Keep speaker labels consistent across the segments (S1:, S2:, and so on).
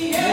S1: Yeah.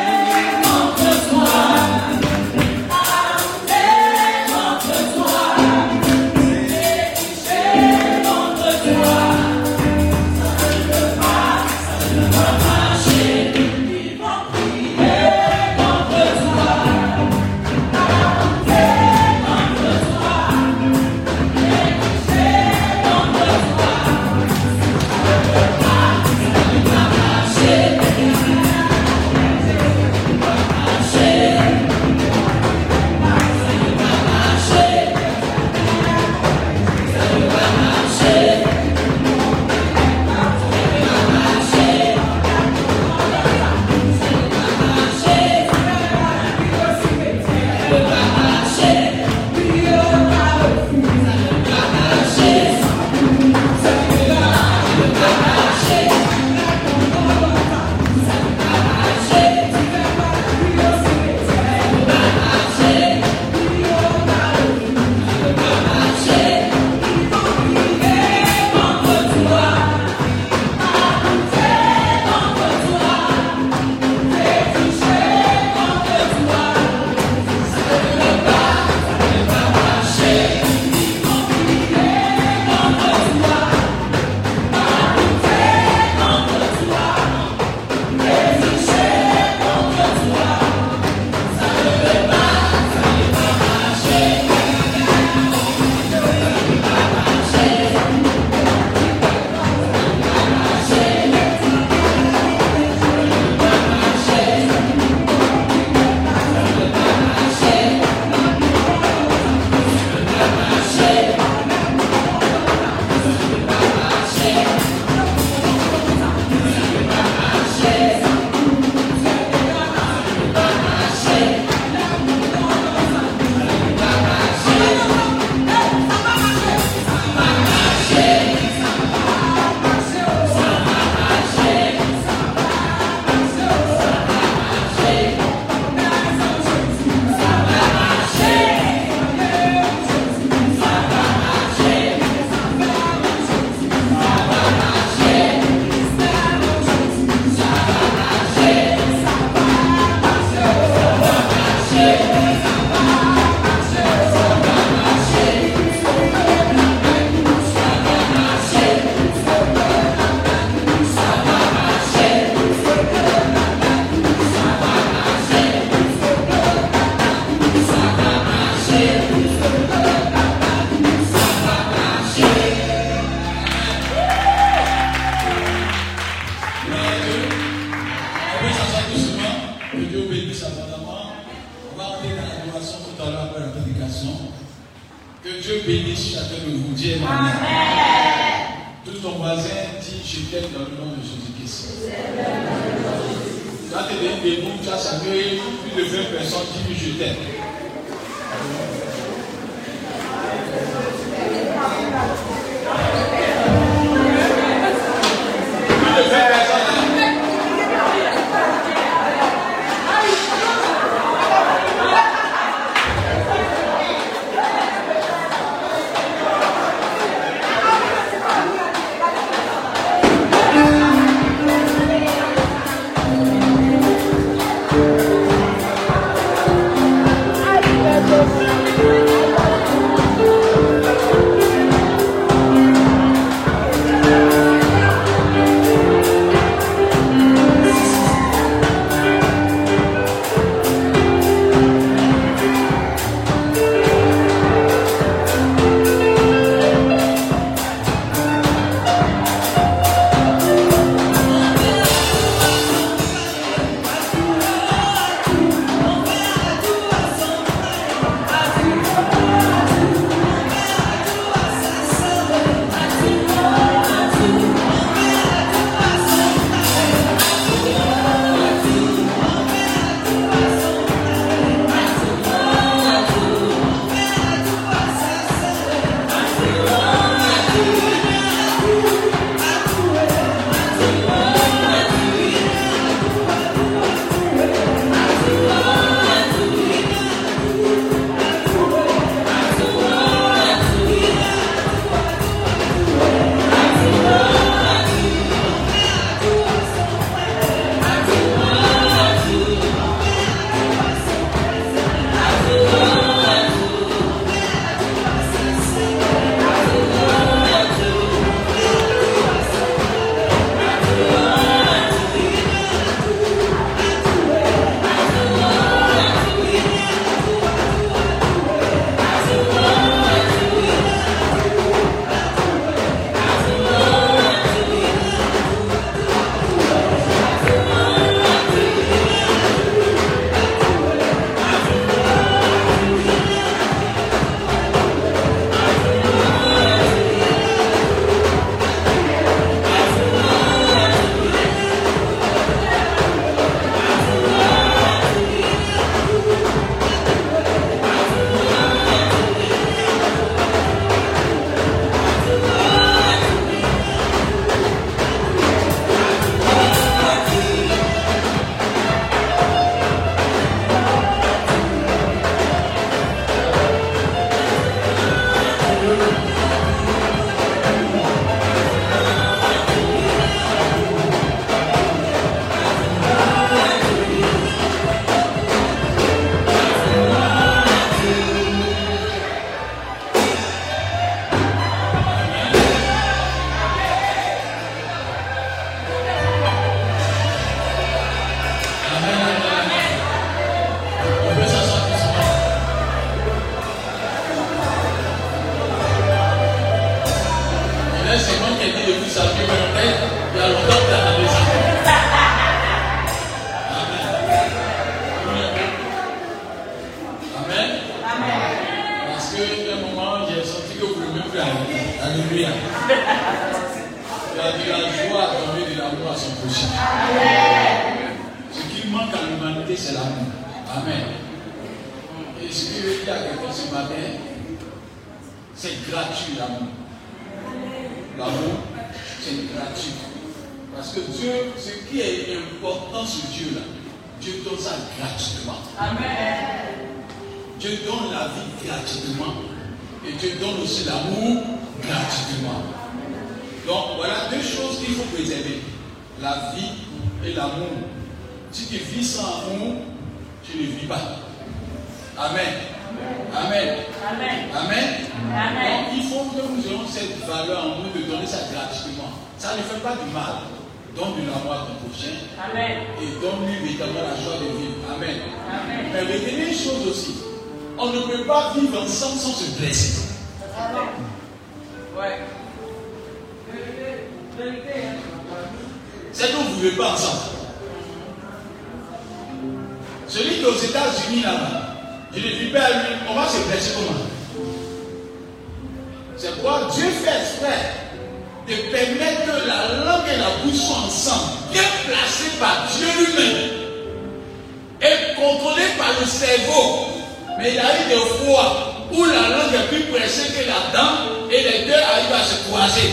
S1: Que la dent et les deux arrivent à se croiser.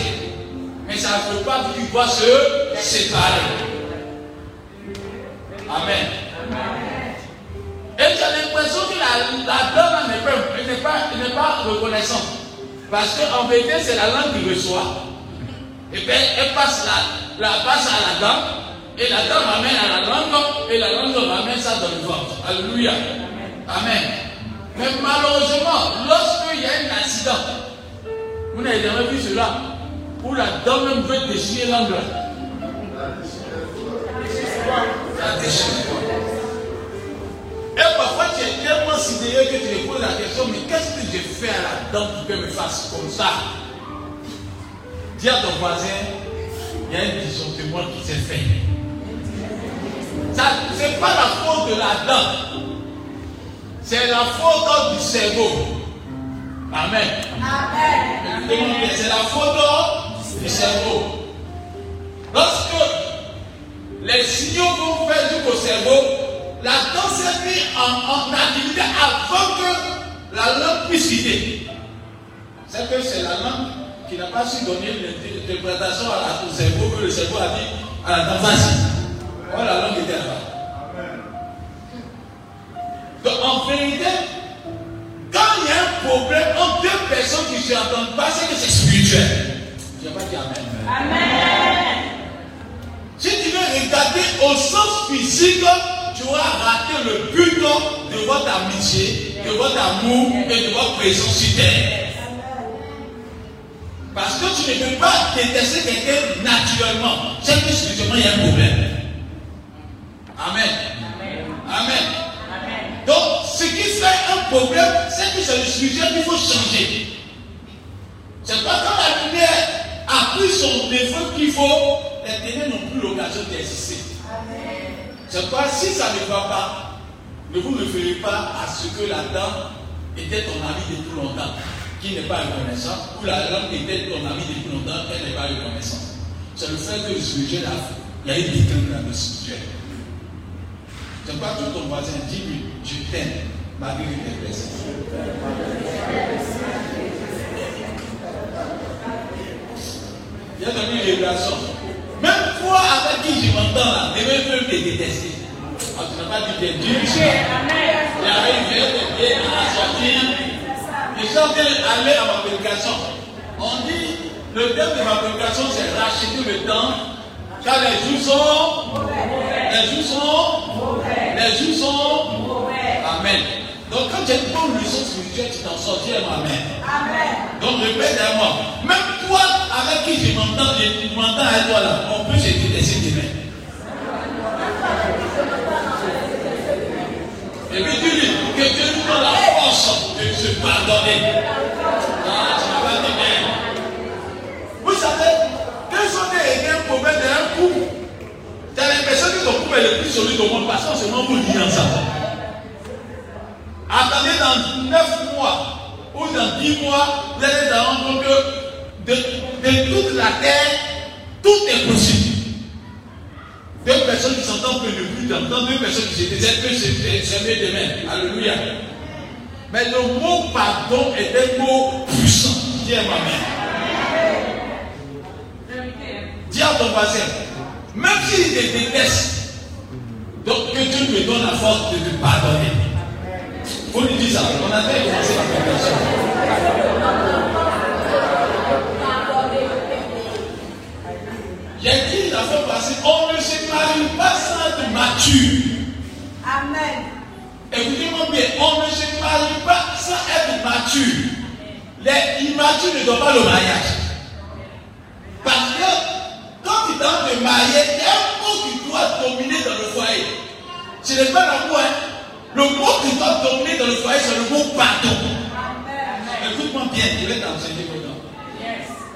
S1: Mais ça ne peut pas qu'ils doivent se séparer. Amen. Et j'ai l'impression que la, la dame n'est pas, pas, reconnaissante. Parce qu'en vérité, c'est la langue qui reçoit. Et bien, elle passe, la, la, passe à la dame. Et la dame amène à la langue. Et la langue ramène ça dans le ventre. Alléluia. Amen. Mais malheureusement, lorsqu'il y a un accident, vous n'avez jamais vu cela, où la dame même veut déchirer l'angle. La déchire. Et parfois, tu es tellement sidéré que tu te poses la question, mais qu'est-ce que j'ai fait à la dame pour qu'elle me fasse comme ça? Dis à ton voisin, il y a un disjonctement qui s'est fait. Ce n'est pas la faute de la dame. C'est la faute du cerveau. Amen.
S2: Amen.
S1: C'est la faute du cerveau. Lorsque les signaux vont faire jusqu'au cerveau, la danse est mise en, en activité avant que la langue puisse quitter. C'est que c'est la langue qui n'a pas su donner l'interprétation à la- au cerveau, que le cerveau a dit à la dame, vas-y. Oh, la langue était là-bas. Donc en vérité, quand il y a un problème entre deux personnes qui ne s'entendent pas, c'est que c'est spirituel. Je n'ai pas dit Amen.
S2: Amen.
S1: Si tu veux regarder au sens physique, tu auras raté le but de votre amitié, de votre amour et de votre présence sur terre. Parce que tu ne peux pas détester quelqu'un naturellement. C'est que spirituellement, il y a un problème. Amen. Amen.
S2: Amen.
S1: Donc, ce qui fait un problème, c'est que c'est le sujet qu'il faut changer. C'est pas quand la lumière a pris son défaut qu'il faut, les ténèbres n'ont plus l'occasion d'exister. C'est pas si ça ne va pas, ne vous référez pas à ce que la dame était ton ami depuis longtemps, qui n'est pas reconnaissant, ou la dame était ton ami depuis longtemps, elle n'est pas reconnaissante. C'est le fait que le sujet là, il y a une déclin dans le sujet. C'est pas tout ton voisin, dis-lui, je t'aime, malgré tes blessures. Il y a donné une révélation. Même toi avec qui je m'entends là, les mêmes peuvent te détester. Ah, tu n'as pas dit bien Dieu. Il arrive, il vient à la sortie. Gens viennent aller à ma prédication. On dit, le thème de ma prédication, c'est racheter le temps. Car les jours sont. Les jours sont. Les jours sont. Amen. Donc quand tu as une bonne leçon spirituelle, tu t'en sortiras. Amen.
S2: Amen.
S1: Donc répète à moi. Même toi avec qui je m'entends, je m'entends avec toi là, on peut se détester demain. Et puis tu dis que Dieu nous donne la force de se pardonner. Ah, tu dit bien. Vous savez, quels sont les réels problèmes d'un couple Tu as l'impression que ton couple est le plus solide au monde parce qu'en ce moment vous vivez ensemble. Attendez dans 9 mois ou dans 10 mois, vous allez vous que de, toute la terre, tout est possible. Deux personnes qui s'entendent que ne plus d'entendre, deux personnes qui se disent que c'est mieux demain. Alléluia. Mais le mot pardon est un mot puissant. Dis à ma mère. Ton voisin, même s'il te déteste, donc que Dieu me donne la force de te pardonner. Il faut lui dire ça. On a fait commencer la conversation. J'ai dit la fois passée, on ne se marie pas sans être mature?
S2: Amen.
S1: Écoutez-moi bien, on ne se marie pas sans être mature. Les immatures ne doivent pas le mariage. Parce que quand tu tentes de marier, il y a un mot qui doit dominer dans le foyer. Ce n'est pas l'amour. Hein? Le mot qui doit dominer dans le foyer, c'est le mot pardon. Écoute-moi bien, je vais t'enseigner maintenant.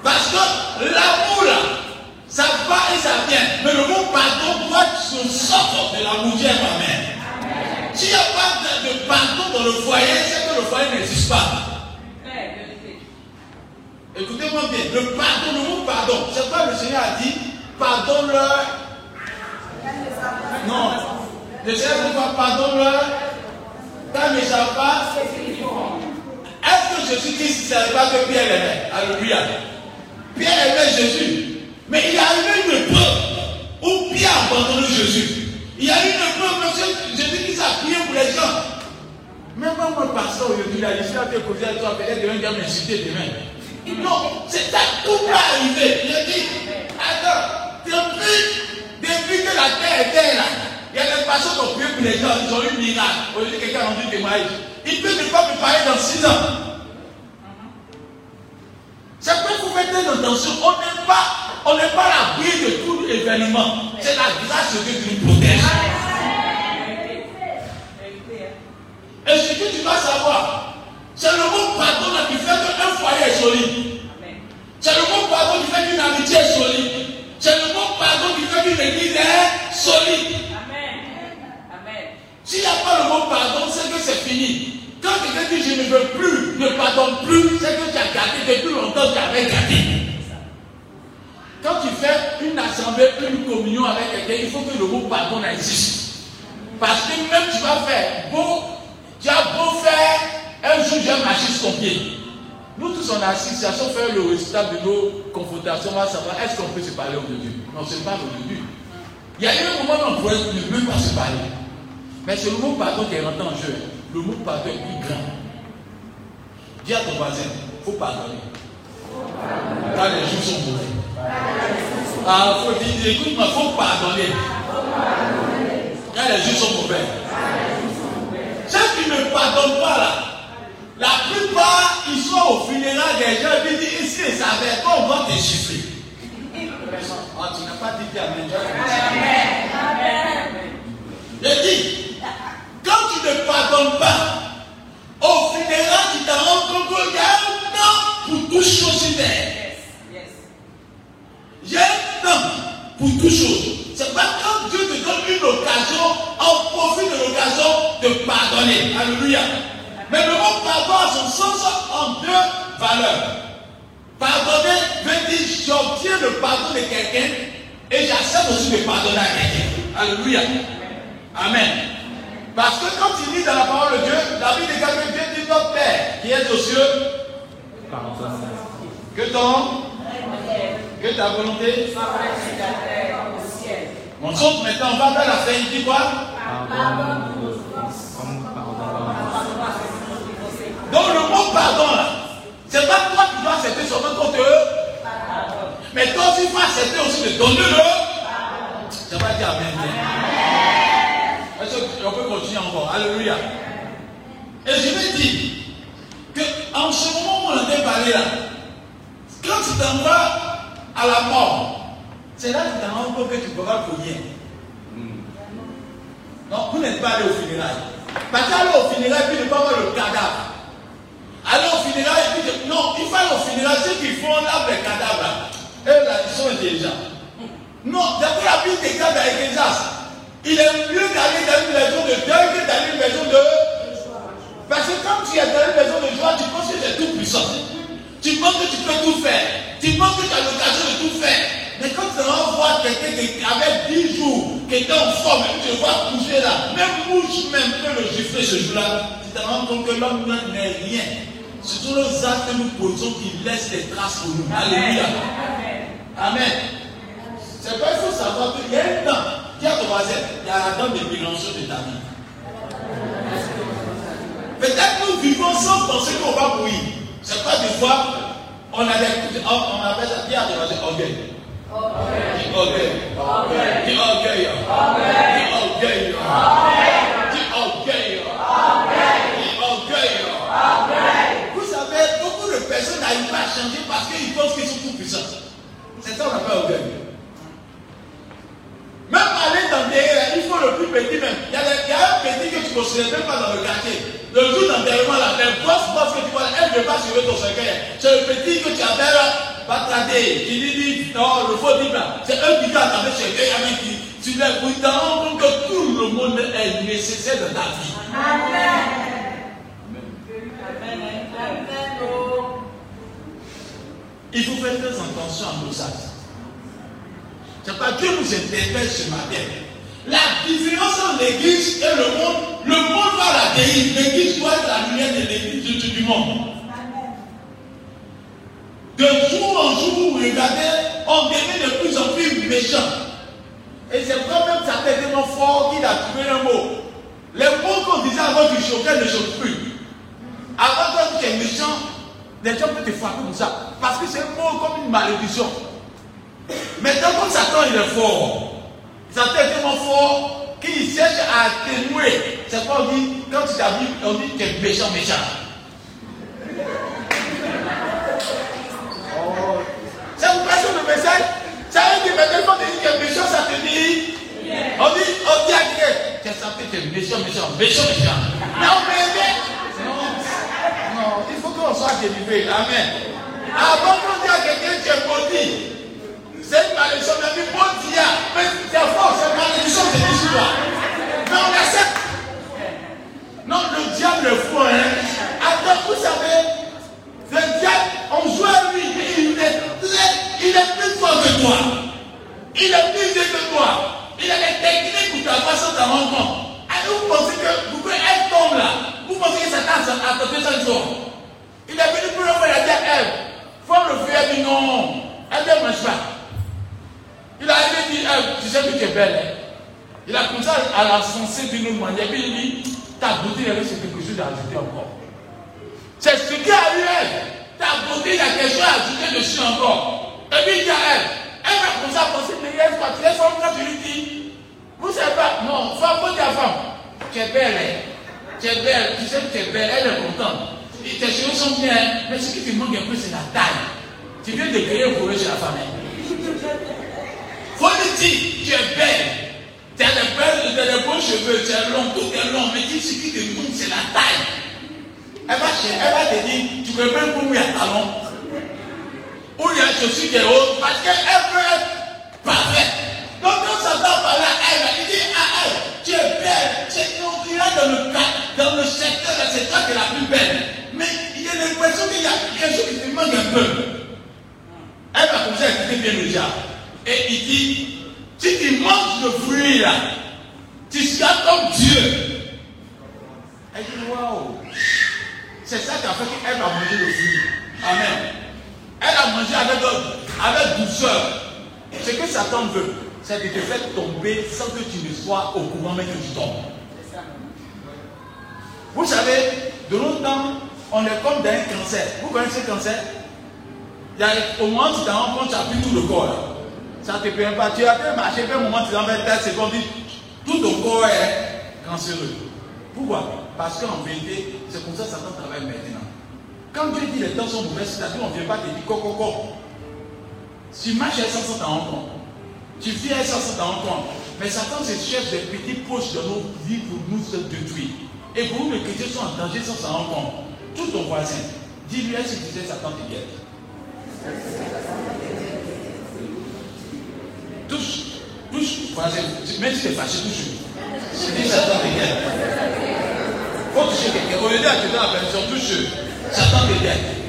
S1: Parce que l'amour là, ça va et ça vient. Mais le mot pardon doit se sortir de l'amour, Dieu ma mère. S'il n'y a pas de, pardon dans le foyer, c'est que le foyer n'existe pas. Écoutez-moi bien, le pardon, le mot pardon, c'est pas le Seigneur a dit, pardonne-leur. Non. Le Seigneur dit pas, pardonne-leur. Quand ne savent pas, est-ce que Jésus-Christ ne savait pas que Pierre aimait Alléluia. Pierre aimait Jésus. Mais il y a eu une preuve où Pierre a abandonné Jésus. Il y a eu une preuve, monsieur, Jésus-Christ a prié pour les gens. Même quand mon pasteur aujourd'hui, il a dit, à te causer à toi, peut-être demain, il va m'insulter demain. Non, c'est ça, tout va arriver. Il a dit, attends, depuis, depuis que la terre était là, il y a des personnes qui ont prié pour les gens, ils ont eu une miracle. Aujourd'hui, quelqu'un a rendu témoignage. Il peut ne pas me parler dans six ans. C'est quoi vous faites attention. On n'est pas, on n'est pas l'abri de tout événement. C'est la grâce de Dieu qui nous protège. Et ce que tu dois savoir, c'est le mot pardon qui fait qu'un foyer est solide. C'est le mot pardon qui fait qu'une amitié est solide. C'est le mot pardon qui fait qu'une église est solide. S'il n'y a pas le mot pardon, c'est que c'est fini. Quand quelqu'un dit je ne veux plus, ne pardonne plus, c'est que tu as gardé depuis longtemps, tu avais gardé. Quand tu fais une assemblée, une communion avec quelqu'un, il faut que le mot pardon existe. Parce que même tu vas faire beau, tu as beau faire un jour, j'ai marché sur ton pied. Nous tous, on a assis, faire le résultat de nos confrontations, on va savoir est-ce qu'on peut se parler au début. Non, c'est pas au début. Il y a eu un moment où on ne même pas se parler. Mais c'est le mot pardon qui est rentré en jeu. Le mot pardon est plus grand. Dis à ton voisin, il faut pardonner. Quand les jours sont mauvais. Ah, il faut dire, écoute-moi, il faut pardonner. Quand les jours sont mauvais. Ceux qui ne pardonnent pas là, la plupart, ils sont au funérail des gens et disent ici, ils savaient qu'on va te chiffrer. Oh, tu n'as pas dit Amen. Je dis, quand tu ne pardonnes pas, au funérail, tu t'en rends compte qu'il y a un temps pour toute chose humaine. Il y a un temps pour toute chose. C'est pas quand Dieu te donne une occasion, on profite de l'occasion de pardonner. Alléluia. Mais le mot pardon a son sens en deux valeurs. Pardonner veut dire j'obtiens le pardon de quelqu'un et j'accepte aussi de pardonner à quelqu'un. Alléluia. Amen. Parce que quand il lit dans la parole de Dieu, la Bible dit que Dieu dit notre Père qui est aux cieux. Que ton, que ta volonté On saute maintenant, on va vers la fin, il dit quoi? Donc le mot pardon là, c'est pas toi qui dois accepter seulement qu'on te mais toi aussi il faut accepter aussi de donner le. Ça va dire Amen. Est-ce qu'on peut continuer encore? Alléluia. Et je vais dire que en ce moment où on a parlé là, quand tu t'en vas à la mort, c'est là que tu t'en rends compte que tu pourras rien. Non, vous n'êtes pas allé au funérail. Parce qu'aller au funérail, puis ne pas voir le cadavre. Aller au funérail, et puis non, il faut aller au funérail, ceux qui font là les cadavres, eux là, ils sont intelligents. Non, d'après la Bible des cas d'Ecclésias, il est mieux d'aller dans une maison de deuil que d'aller dans une maison de. Parce que quand tu es dans une maison de joie, tu penses que tu es tout puissant. Tu penses que tu peux tout faire. Tu que tu as l'occasion de tout faire. Mais quand tu vas voir quelqu'un qui avait 10 jours, qui était en forme, et tu le vois coucher là, même mouche même peut le gifler ce jour-là, tu te rends compte que l'homme n'est rien. Ce sont les actes que nous posons qui laissent des traces pour nous. Alléluia. Amen. C'est pas il faut savoir qu'il y a un temps. Dis à ton voisin, il y a la dame de Mélenchon de ta vie. Peut-être nous vivons sans penser qu'on va mourir. C'est pas des fois, on a des, on appelle ça, à ton voisin, orgueil. Dis orgueil. Dis orgueil. Dis orgueil. Dis orgueil. Dis orgueil. Vous savez, beaucoup de personnes n'arrivent pas à changer parce qu'ils pensent qu'ils sont tout puissants. C'est ça qu'on appelle orgueil. Même aller dans des il faut le plus petit même. Il y, a il y a un petit que tu ne considères même pas dans le quartier. Le jour d'enterrement, là, les grosses bosses que tu vois, elle ne veut pas suivre ton cercueil. C'est le petit que tu appelles Batrade, qui dit, dit, non, le faux dit là. C'est un qui t'a attrapé cercueil avec qui. Tu l'as rends compte que tout le monde est nécessaire dans ta vie. Amen. Il faut faire très attention à nos actes. C'est pas Dieu nous interpelle ce matin. La différence entre l'église et le monde, le monde va la dérive. L'église doit être la lumière de l'église du monde. De jour en jour, vous regardez, on devient de plus en plus méchant. Et c'est quand même ça tellement fort qu'il a trouvé un mot. Les mots qu'on disait avant du choquer ne choquent plus. Avant quand tu es méchant, les gens peuvent te frapper comme ça. Parce que c'est un mot comme une malédiction. Maintenant, comme Satan il est fort, Satan est tellement fort qu'il cherche à atténuer. C'est quoi on dit? Quand tu t'habilles, on dit que tu es méchant, méchant. C'est une question de message. Ça veut dire maintenant tu dis que méchant, ça te dit? On dit, on dit à quelqu'un, tu es senti, tu es méchant, méchant, méchant, méchant. Non, mais, non, non, il faut qu'on soit délivré. Amen. Avant qu'on dise à quelqu'un, tu es maudit. C'est une malédiction, mais bon dia. Mais c'est fort, c'est une malédiction, c'est dit là. Mais on accepte. Non, le diable est fou, hein. Attends, vous savez, le diable, on joue à lui, il est, il est plus fort que toi. Il est plus vieux que toi. Il a des techniques pour ta façon de rendre compte. Vous pensez que vous pouvez être tombe là. Vous pensez que Satan a tenté ça jour. Il est venu pour le faire, il a dit à faut le faire, dit non. Elle ne mange pas. Il a dit, eh, tu sais que tu es belle. Hein. Il a commencé à la senser d'une autre manière. Puis il dit, ta beauté, c'est quelque chose à ajouter encore. C'est ce qui a eu elle. Ta beauté, il y a quelque chose à ajouter dessus encore. Et puis il dit à elle, elle va commencer à penser, mais elle, tu es femme quand tu lui dis, vous savez pas, non, femme, faut dire femme, tu es belle, hein. tu es belle, tu sais que tu es belle, elle est contente. Tes cheveux sont bien, mais ce qui te manque un peu, c'est la taille. Tu viens de créer un problème chez la femme. Hein. Faut lui dire, tu es belle. Tu as des belles, tu as des beaux cheveux, tu es long, tout est long. Mais dis ce qui te manque, c'est la taille. Elle va, elle va te dire, tu peux même y a talon? Où il y a chaussure qui est haute, parce qu'elle veut être parfaite. Donc quand s'entend parler à elle, il dit à elle, tu es belle, tu es dans le dans le secteur, c'est toi qui es la plus belle. Mais il y a l'impression qu'il y a quelque chose qui te manque un peu. Elle va commencer à écouter bien le diable. Et il dit, si tu manges le fruit là, tu seras comme Dieu. Elle dit, waouh. C'est ça qui a fait qu'elle a mangé le fruit. Amen. Elle a mangé avec, avec douceur. Ce que Satan veut, c'est de te faire tomber sans que tu ne sois au courant, mais que tu tombes. Vous savez, de longtemps, on est comme dans un cancer. Vous connaissez le cancer? Il y a, Au où tu t'en rends compte, tout le corps. Ça te permet pas. Tu as fait marcher, un moment, tu as fait 10 secondes, tout ton corps est cancéreux. Pourquoi? Parce qu'en vérité, c'est comme ça que Satan travaille maintenant. Quand Dieu dit les temps sont mauvais, c'est-à-dire on ne vient pas te dire coco coco. Tu marches à 500 en compte. Tu vis à 500 en compte. Mais Satan se cherche des petits poches de nos vies pour nous se détruire. Et pour nous, les chrétiens sont en danger sans s'en rendre compte. Tout ton voisin, dis-lui, est-ce que tu sais Satan te guette? Touche. Touche. Même si tu es fâché, touche. C'est dit Satan te guette. Faut toucher quelqu'un. Au lieu d'être dans la personne, touche. Satan te guette.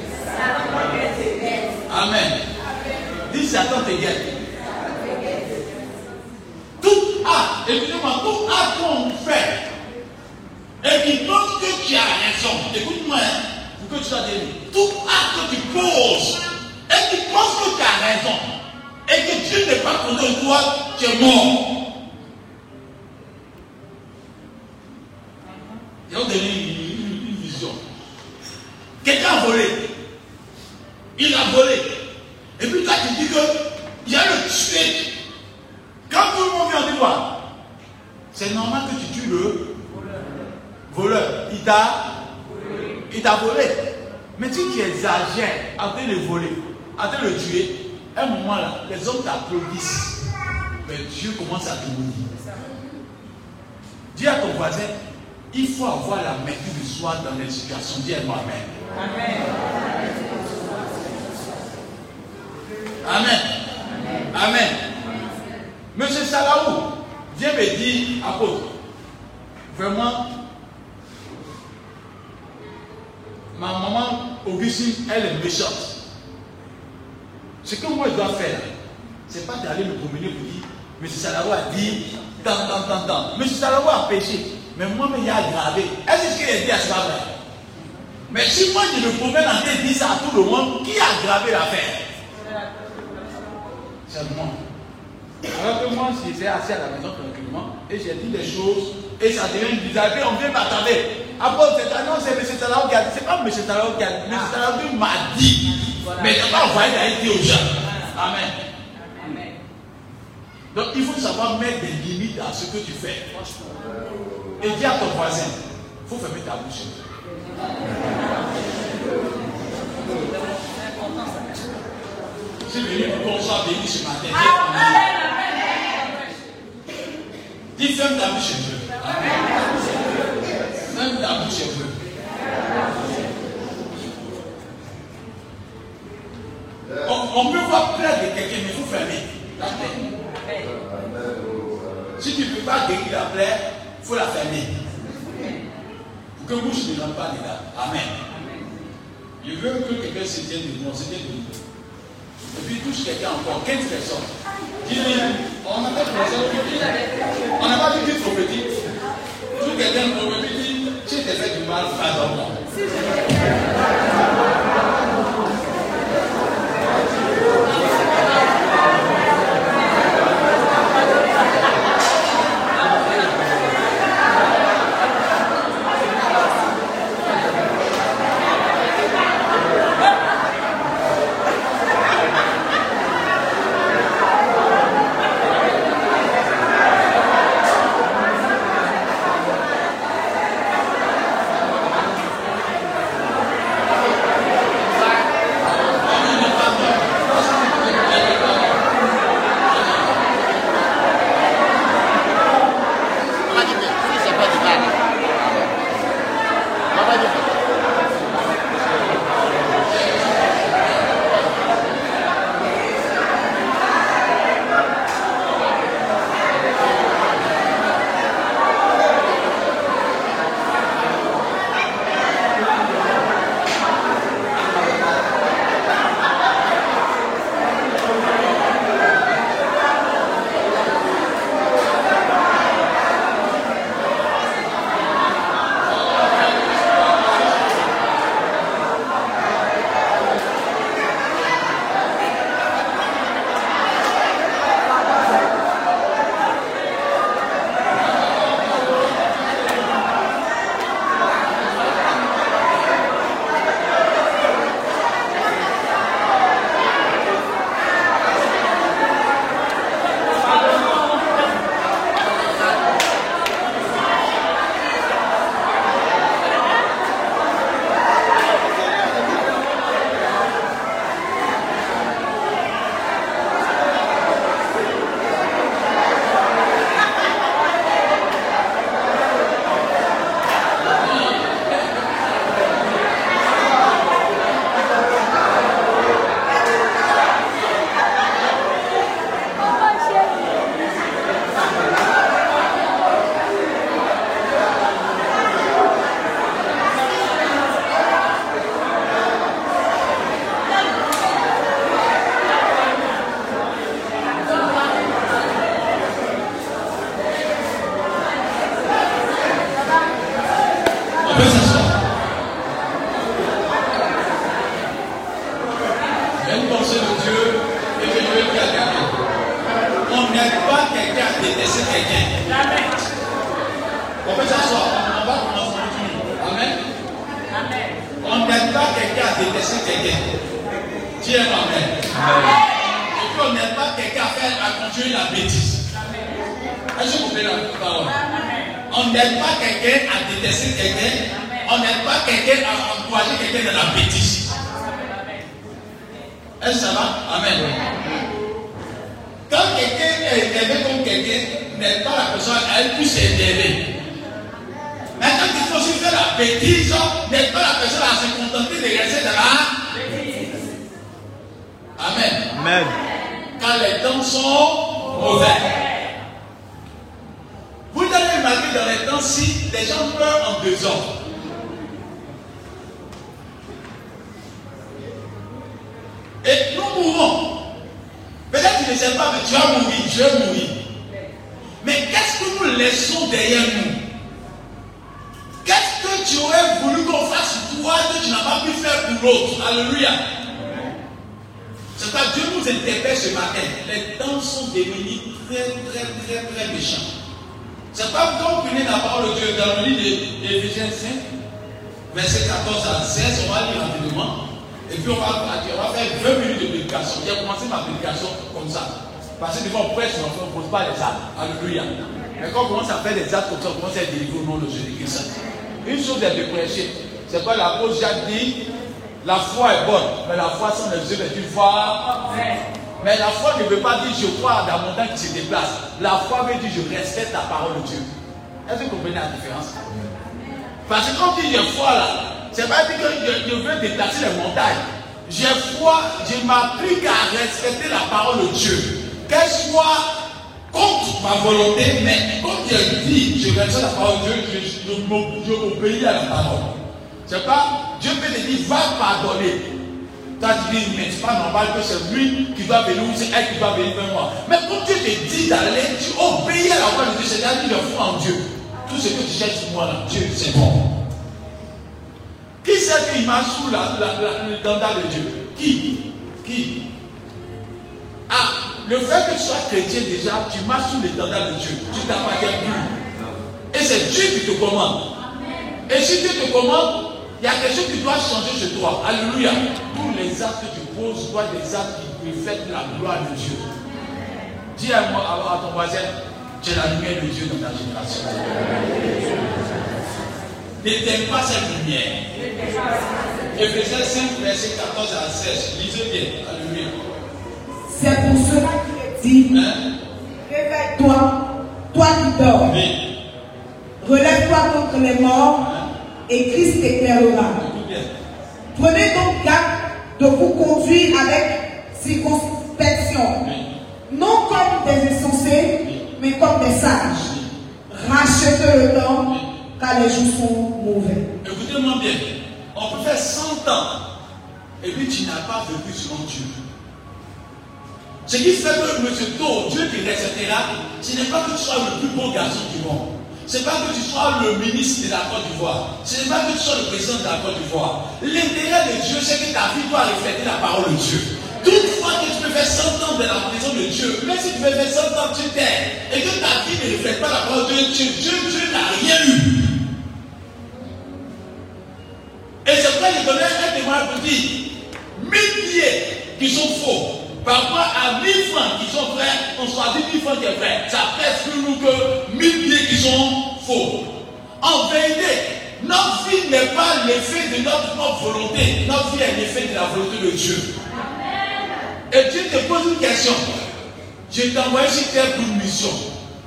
S1: Amen. Dis Satan guette. Tout acte, écoutez-moi, tout acte qu'on fait et qui pense que tu as raison, écoute-moi, hein, pour que tu sois délivré. Tout acte que tu poses et qui pense que tu as raison et que Dieu n'est pas content de toi, tu es mort. Ils ont donné une, vision. Quelqu'un a volé. Il a volé. Et puis toi, tu dis que il y a le tuer. Quand tout le monde vient te voir, c'est normal que tu tues le voleur. Il t'a il t'a volé. Mais si tu exagères train de voler, de le tuer, un moment là, les hommes t'applaudissent. Mais Dieu commence à te maudire. Dis à ton voisin, il faut avoir la maîtrise du soi dans les situations. Dis à moi Amen. Amen. Amen. Monsieur Salaou, viens me dire, apôtre, vraiment, ma maman Augustine, elle est méchante. Ce que moi je dois faire, c'est pas d'aller me promener pour dire, Monsieur Salaou a dit, tant, tant, tant, tant. Monsieur Salaou a péché, mais moi, il a aggravé. Est-ce qu'il a dit à ce vrai? Mais si moi je me promène en train de dire ça à tout le monde, qui a aggravé l'affaire? C'est moi. Alors que moi, j'étais assis à la maison tranquillement et j'ai dit des choses et ça devient bizarre. On vient m'attarder. Après, c'est non, c'est M. Talaou qui a dit. C'est pas M. Talaou qui a dit. M. Talaou m'a dit. Mais il n'a pas envoyé d'aller dire aux gens. Amen. Donc il faut savoir mettre des limites à ce que tu fais. Et dis à ton voisin, il faut fermer ta bouche. Suis venu pour qu'on soit béni ce matin. Dis ferme ta bouche un peu. Ferme ta bouche un peu. On, on peut voir plein de quelqu'un, mais il faut fermer. Si tu ne peux pas guérir la plaie, il faut la fermer. Pour que bouche ne rentre pas dedans. Amen. Je veux que quelqu'un se tienne de nous, se tienne de nous. Et puis touche quelqu'un encore, 15 personnes. On n'a pas de On n'a pas dit prophétique. Tout quelqu'un prophétique, tu t'es fait du mal, pardonne-moi. Dieu et quelqu'un. On n'aide pas quelqu'un à détester quelqu'un. On peut s'asseoir. On va commencer à Amen.
S2: Amen.
S1: On n'aide pas quelqu'un à détester quelqu'un. Dieu est Amen. Et puis on n'aide pas quelqu'un à, faire, à continuer la bêtise. Est-ce que vous pouvez la parole? On n'aide pas quelqu'un à détester quelqu'un. On n'aide pas quelqu'un à encourager quelqu'un dans la bêtise. Ça va? Amen. Quand quelqu'un est énervé contre quelqu'un, n'aide pas la personne à elle puisse s'énerver. Mais quand il faut faire la bêtise, n'aide pas la personne à se contenter de rester dans la Amen.
S3: Amen.
S1: Quand les temps sont mauvais. Vous allez remarquer dans les temps-ci, les gens meurent en deux ans. Et nous mourons. Peut-être que tu ne sais pas, mais tu vas mourir, je vais mourir. Mais qu'est-ce que nous laissons derrière nous? Qu'est-ce que tu aurais voulu qu'on fasse toi que tu n'as pas pu faire pour l'autre? Alléluia. C'est pas Dieu nous interpelle ce matin. Les temps sont devenus très, très, très, très méchants. C'est pas quand vous prenez la parole de Dieu dans le livre d'Éphésiens 5, verset 14 à 16, on va lire rapidement. Et puis on va, on va faire 20 minutes de prédication. J'ai commencé ma prédication comme ça. Parce que des fois on prêche, on ne pose pas les actes. Alléluia. Mais quand on commence à faire des actes comme ça, on commence à délivré au nom de Jésus-Christ. Une chose est de prêcher. C'est pas la cause Jacques dit, la foi est bonne, mais la foi sans les yeux est une foi. Mais la foi ne veut pas dire je crois à la montagne qui se déplace. La foi veut dire je respecte la parole de Dieu. Est-ce que vous comprenez la différence? Parce que quand tu dis j'ai foi là, c'est pas dire que je, veux déplacer les montagnes. J'ai foi, je m'applique à respecter la parole de Dieu. Qu'elle soit contre ma volonté, mais quand je dis je respecte la parole de Dieu, je, obéis à la parole. C'est pas, Dieu peut te dire, va pardonner. Toi, tu dis, mais c'est pas normal que c'est lui qui doit venir ou c'est elle qui doit venir vers moi. Mais quand Dieu te dit d'aller, tu obéis à la voix de Dieu, c'est-à-dire le foi en Dieu. Tout ce que tu cherches sur moi là, Dieu, c'est bon. Qui c'est qui m'a sous la, le de Dieu Qui Qui Ah, le fait que tu sois chrétien déjà, tu marches sous danda de Dieu. Tu t'appartiens plus. Et c'est Dieu qui te commande. Et si Dieu te commande, il y a quelque chose qui doit changer chez toi. Alléluia. Tous les actes que tu poses doivent des actes qui reflètent la gloire de Dieu. Dis à, moi, à, ton voisin, tu es la lumière de Dieu dans ta génération. N'éteins pas cette lumière. Ephésiens 5, verset 14 à 16. Lisez bien. Alléluia.
S4: C'est pour cela qu'il est dit
S1: Hein?
S4: Réveille-toi, toi qui dors.
S1: Oui.
S4: Relève-toi contre les morts et Christ t'éclairera. Prenez donc garde de vous conduire avec circonspection,
S1: Oui.
S4: non comme des insensés, mais comme des sages. Rachetez le temps, car les jours sont mauvais.
S1: Écoutez-moi bien. On peut faire 100 ans et puis tu n'as pas vécu selon Dieu. Ce qui fait que M. Do, Dieu qui respectera, ce n'est pas que tu sois le plus beau garçon du monde. Ce n'est pas que tu sois le ministre de la Côte d'Ivoire. Ce n'est pas que tu sois le président de la Côte d'Ivoire. L'intérêt de Dieu, c'est que ta vie doit refléter la parole de Dieu. Toutefois que tu peux faire 100 ans de la maison de Dieu, même si tu peux faire 100 ans, tu t'aimes, et que ta vie ne reflète pas la parole de Dieu, Dieu, Dieu n'a rien eu. Et c'est pourquoi je donnais un témoignage pour dire, mille billets qui sont faux, par rapport à 1000 francs qui sont vrais, on choisit 1000 francs qui est vrai. Ça pèse plus lourd que 1000 billets qui sont faux. En vérité, notre vie n'est pas l'effet de notre propre volonté. Notre vie est l'effet de la volonté de Dieu. Et Dieu te pose une question. Je t'ai envoyé sur terre pour une mission.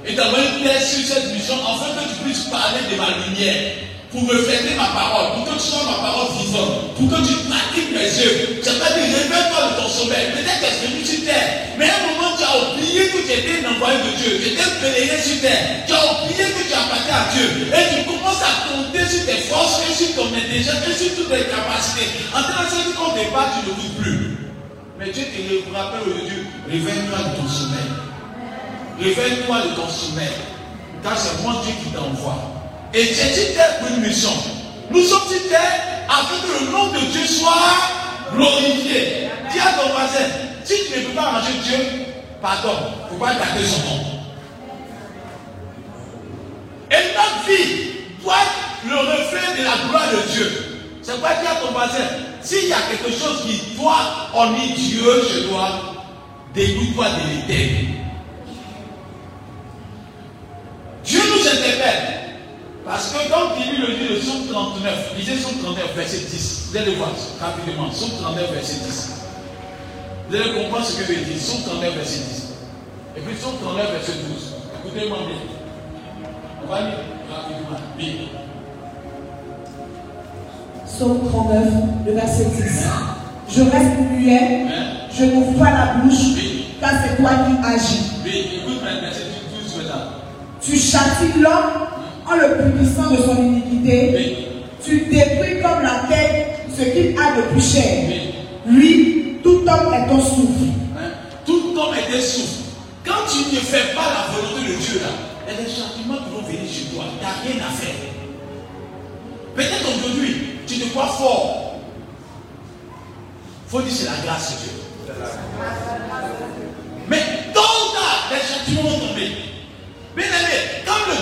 S1: Et t'as envoyé sur cette mission afin que tu puisses parler de ma lumière. Pour refléter ma parole, pour que tu sois ma parole vivante, pour que tu pratiques mes yeux. C'est pas dire réveille-toi de ton sommeil. Peut-être que c'est venu sur terre. Mais à un moment, tu as oublié que tu étais un envoyé de Dieu. Tu étais pèlerin sur terre. Tu as oublié que tu appartiens à Dieu. Et tu commences à compter sur tes forces et sur ton intelligence et sur toutes tes capacités. En tant que qu'au départ, tu ne vis plus. Mais Dieu te rappelle aujourd'hui, réveille-toi de ton sommeil. Réveille-toi de ton sommeil. Car c'est moi Dieu qui t'envoie. Et c'est sur terre pour une mission. Nous sommes sur terre afin que le nom de Dieu soit glorifié. Dis à ton voisin, si tu ne peux pas manger Dieu, pardon, il ne faut pas garder son nom. Et notre vie de la gloire de Dieu. C'est pas dire à ton voisin, s'il y a quelque chose qui doit honorer Dieu chez toi, dégoûte-toi de l'éternel. Dieu nous interpelle. Parce que quand il lit le livre de Somme 39, lisez Somme 39, verset 10. Vous allez voir rapidement. Somme 39, verset 10. Vous allez comprendre ce que veut dire. Somme 39, verset 10. Et puis Somme 39, verset 12. Écoutez-moi bien. On va lire rapidement. Bien.
S4: Psaume 39, le verset 10. Je reste muet,
S1: Hein?
S4: je n'ouvre pas la bouche,
S1: Oui.
S4: car c'est toi qui agis.
S1: Oui, écoute verset 12 maintenant.
S4: Tu châties l'homme en le punissant de son iniquité.
S1: Oui.
S4: Tu détruis comme la tête ce qu'il a de plus cher.
S1: Oui.
S4: Lui, tout homme est ton souffle.
S1: Hein? Tout homme est des souffles. Quand tu ne fais pas la volonté de Dieu là, il des châtiments qui vont venir chez toi. Tu n'as rien à faire. Peut-être aujourd'hui, tu te crois fort. faut dire c'est la grâce de Dieu. Mais ou tard, les châtiments vont tomber. Bien aimé,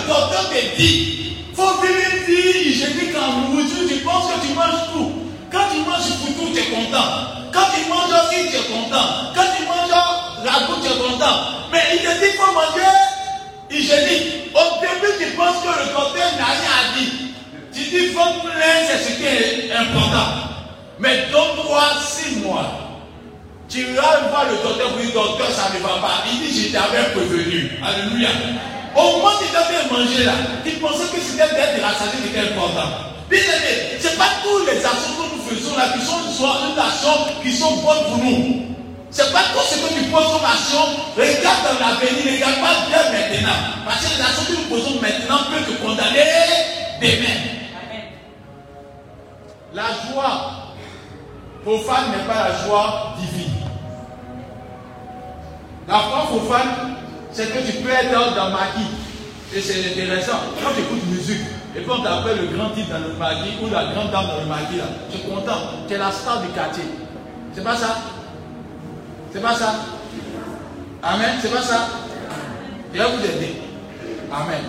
S1: docteur te dit, faut venir dire hygiénique en nourriture, tu penses que tu manges tout. Quand tu manges foutou, tu es content. Quand tu manges riz, tu es content. Quand tu manges ragoût, tu es content. Mais il te dit qu'il faut manger hygiénique. Au début, tu penses que le docteur n'a rien à dire. Tu dis, faut plein, c'est ce qui est important. Mais donne-toi six mois. Tu iras voir le docteur dire, docteur, ça ne va pas. Il dit, je t'avais prévenu. Alléluia. Au moment où tu t'avais mangé là, tu pensais que c'était d'être rassasié qui était important. Bien aimé, ce n'est pas tous les actions que nous faisons là qui sont une action qui sont bonnes pour nous. Ce n'est pas tout ce que tu poses comme action. Regarde dans l'avenir, regarde pas bien maintenant. Parce que les actions que nous posons maintenant peuvent te condamner demain. La joie profane n'est pas la joie divine. La foi profane, c'est que tu peux être dans maquis. Et c'est intéressant. Quand tu écoutes musique, et puis on t'appelle le grand type dans le maquis ou la grande dame dans le maquis, là, tu es content. Tu es la star du quartier. C'est pas ça? C'est pas ça? Amen? C'est pas ça? Je vais vous aider. Amen.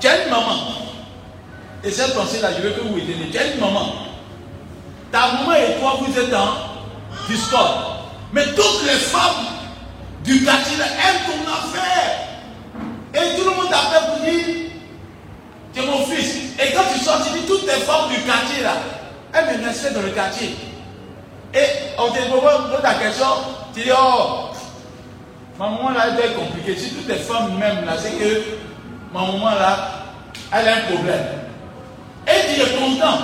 S1: Tu as une maman. Et cette pensée-là, je veux que vous aidiez. Tu as une maman. Ta maman et toi, vous êtes en discorde. Mais toutes les femmes du quartier là, aiment ton affaire. Et tout le monde t'appelle pour dire Tu es mon fils. Et quand tu sors, tu dis toutes les femmes du quartier là, elles me respectent dans le quartier. Et on te pose ta question, tu dis Oh, ma maman là, elle est compliquée. Si toutes les femmes m'aiment là, c'est que ma maman là, elle a un problème. Et tu es content.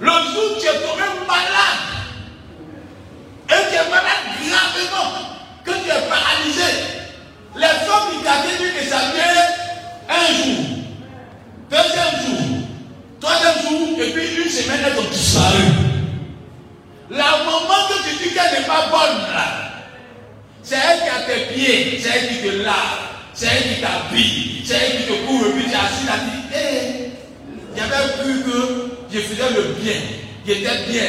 S1: Le jour où tu es tombé malade, et tu es malade gravement, que tu es paralysé, les femmes du quartier disent que ça vient un jour, deuxième jour, troisième jour, et puis une semaine, elles ont disparu. La maman que tu dis qu'elle n'est pas bonne là, c'est elle qui a tes pieds, c'est elle qui te lave, c'est elle qui t'habille, c'est elle qui te couvre, et puis tu es assis tu dis, hé, j'avais cru que je faisais le bien, j'étais bien.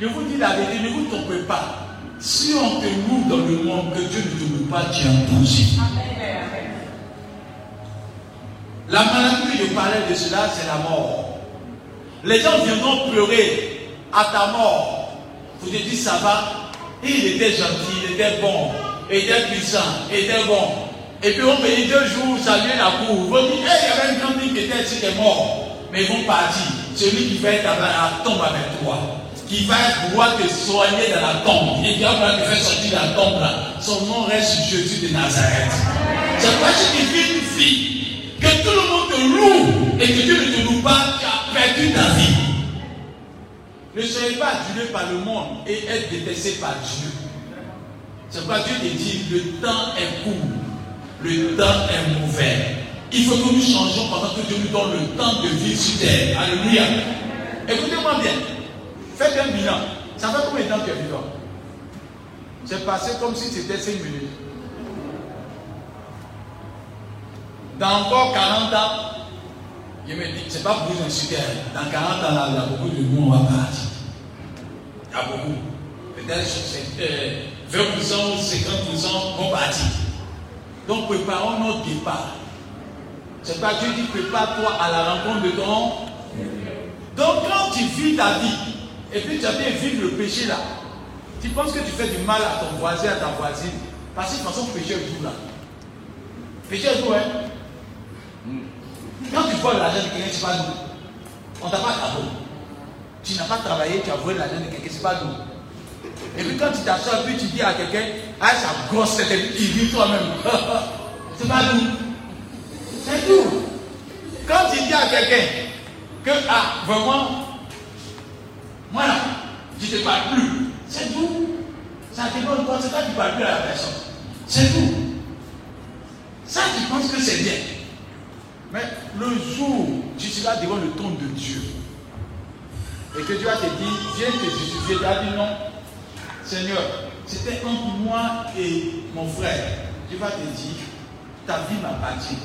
S1: Je vous dis la vérité, ne vous trompez pas. Si on te loue dans le monde, que Dieu ne te loue pas, tu es en danger. La maladie je parlais de cela, c'est la mort. Les gens viendront pleurer à ta mort. Vous te dites, ça va. Il était gentil, il était bon, il était puissant, il était bon. Et puis on me dit deux jours, saluer la cour. Vous dites, hey, il y avait une grande fille qui était mort. Mais ils vont partir. Celui qui va être dans la tombe avec toi, qui va pouvoir te soigner dans la tombe, et qui va pouvoir te faire sortir de la tombe là, son nom reste Jésus de Nazareth. C'est pas ce qui fait une fille, que tout le monde te loue, et que Dieu ne te loue pas, tu as perdu ta vie. Ne soyez pas adulé par le monde et être détesté par Dieu? C'est pourquoi Dieu te dit, le temps est court, le temps est mauvais. Il faut que nous changeons pendant que Dieu nous donne le temps de vivre sur terre. Alléluia. Écoutez-moi bien. Faites un bilan. Ça fait combien de temps que tu es vivant? C'est passé comme si c'était 5 minutes. Dans encore 40 ans, je me dis, c'est pas pour vous insulter. Dans 40 ans, là, il y a beaucoup de nous, on va partir. Il y a beaucoup. Peut-être euh, 20% ou 50% vont partir. Donc préparons notre départ. C'est pas Dieu dit prépare-toi à la rencontre de ton. Donc quand tu vis ta vie, et puis tu as bien vivre le péché là, tu penses que tu fais du mal à ton voisin, à ta voisine, parce que de toute façon, péché tout là. Péché tout, hein. Quand tu voles l'argent de quelqu'un, c'est pas nous. On t'a pas travaillé. Tu n'as pas travaillé, tu as volé l'argent de quelqu'un, c'est pas nous. Et puis quand tu t'assois, puis tu dis à quelqu'un, ah, sa grosse tête, il dit toi-même. c'est pas nous. C'est tout. Quand tu dis à quelqu'un que, ah, vraiment, moi je ne te parle plus. C'est tout. Ça dépend de toi, c'est toi qui ne parles plus à la personne. C'est tout. Ça, tu penses que c'est bien. Mais le jour où tu seras devant le trône de Dieu, et que Dieu va te dire, viens te justifier, tu as dit non, Seigneur, c'était entre moi et mon frère. Dieu va te dire, ta vie m'a bâti.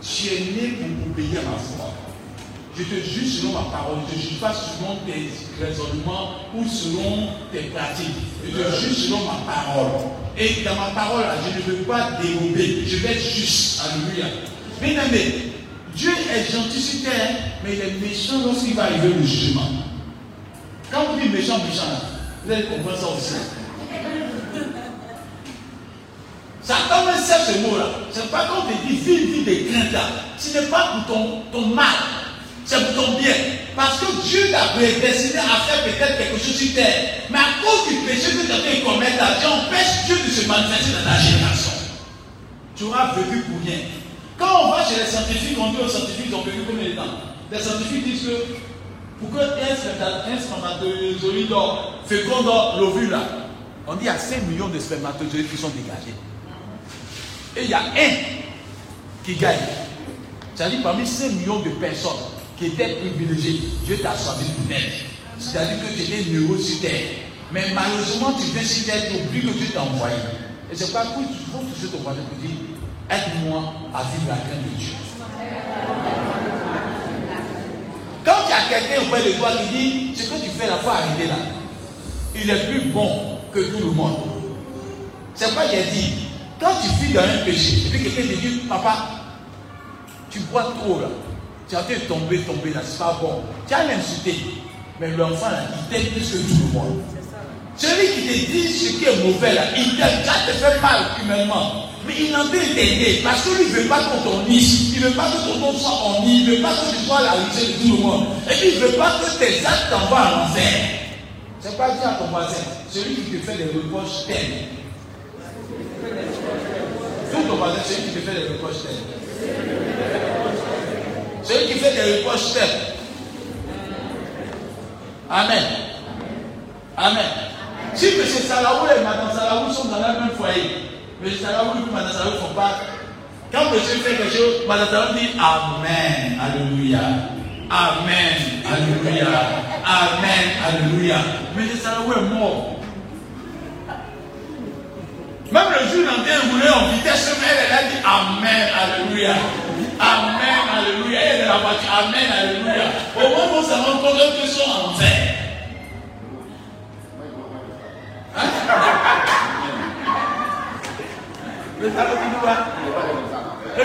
S1: Tu es né pour obéir à ma foi. Je te juge selon ma parole. Je ne te juge pas selon tes raisonnements ou selon tes pratiques. Je te juge selon ma parole. Et dans ma parole, je ne veux pas dérober. Je vais être juste. Alléluia. Bien aimé, Dieu est gentil sur terre, mais il est méchant lorsqu'il va arriver le jugement. Quand vous dites méchant, méchant, vous allez comprendre ça aussi. Satan me sert ce mot-là. C'est pas quand on te dit vis une vie de crainte là. Ce n'est pas pour ton, ton mal. C'est pour ton bien. Parce que Dieu t'a prédestiné à faire peut-être quelque chose sur terre. Mais à cause du péché que commettre là, tu empêches Dieu de se manifester dans ta génération. Tu auras vécu pour rien. Quand on va chez les scientifiques, on dit aux scientifiques, ils ont vécu combien de temps? Les scientifiques disent que pour que un spermatozoïde féconde l'ovule on dit qu'il y a 5 millions de spermatozoïdes qui sont dégagés. Et il y a un qui gagne. C'est-à-dire parmi 5 millions de personnes qui étaient privilégiées, Dieu t'a choisi pour net. C'est-à-dire que tu étais heureux sur terre. Mais malheureusement, tu viens sur terre, tu oublies que Dieu t'a envoyé. Et c'est pas que tu faut toucher ton voisin pour dire aide-moi à vivre la crainte de Dieu. Quand il y a quelqu'un auprès de toi qui dit ce que tu fais la fois arriver là, il est plus bon que tout le monde. C'est quoi j'ai dit Quand tu vis dans un péché, et puis quelqu'un te dit Papa, tu bois trop là, tu as fait tomber, tomber là, c'est pas bon. Tu as l'insulté. Mais l'enfant là, il t'aime plus que tout le monde. Celui qui te dit ce qui est mauvais là, il t'aime, ça te fait mal humainement. Mais il n'entend t'aider parce que lui ne veut pas ton niche, il ne veut pas que ton nom soit en nid, il ne veut pas que tu sois la richesse de tout le monde. Et puis il ne veut pas que tes actes t'envoient à l'enfer. C'est pas dire à ton voisin, celui qui te fait des reproches t'aime. Tout ton voisin, celui qui te fait des reproches t'aime. Celui qui fait des reproches t'aime. Amen. Amen. Si M. Salaou et Mme Salaou sont dans le même foyer, M. Salaou et Mme Salaou ne font pas. Quand monsieur fait quelque chose, Mme Salaou dit Amen, Alléluia. Amen, Alléluia. Amen, Alléluia. M. Salaou est mort. Même le jour où il roulait en vitesse, elle, a dit Amen, Alléluia. Amen, Alléluia. Est dans la Amen, Alléluia. Au moment où ça compte qu'ils sont en salaud qui nous va. Le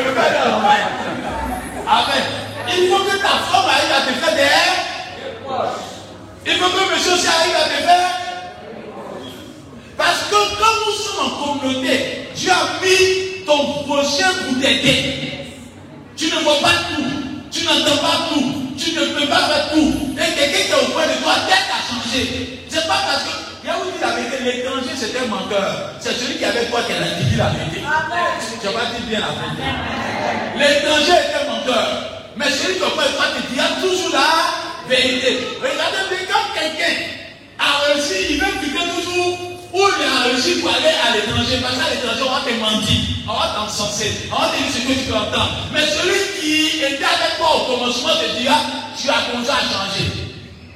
S1: Amen. Il faut que ta femme arrive à te faire des. Il faut que monsieur aussi arrive à te faire. Parce que quand nous sommes en communauté, Dieu a mis ton prochain pour t'aider. Tu ne vois pas tout. Tu n'entends pas tout. Tu ne peux pas faire tout. Et quelqu'un qui est auprès de toi, tête à changer. C'est pas parce que il y a où dit la vérité, l'étranger c'était un menteur. C'est celui qui avait toi qui a dit la vérité. Tu vas dire bien la vérité. L'étranger était menteur. Mais celui qui a fait toi te dira toujours la vérité. Regardez bien quand quelqu'un a réussi, il veut quitter toujours où il a réussi pour aller à l'étranger. Parce qu'à l'étranger, on va te mentir, on va t'encenser, on va te dire ce que tu entends. Mais celui qui était avec toi au commencement te dira, tu as commencé à changer.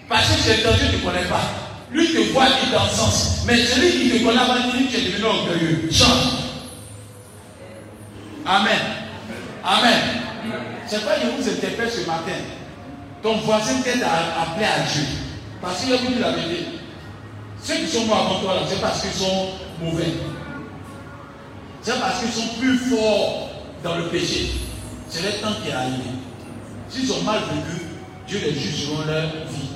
S1: Parce que cet étranger ne te connaît pas. Lui te voit, il sens. Mais celui qui te connaît avant lui, tu es devenu orgueilleux. Change. Amen. Amen. C'est pas que vous interpelle ce matin. Ton voisin t'aide à appeler à Dieu. Parce qu'il a voulu la vérité. Ceux qui sont morts avant toi, c'est parce qu'ils sont mauvais. C'est parce qu'ils sont plus forts dans le péché. C'est le temps qui est arrivé. S'ils ont mal vécu, Dieu les juge leur vie.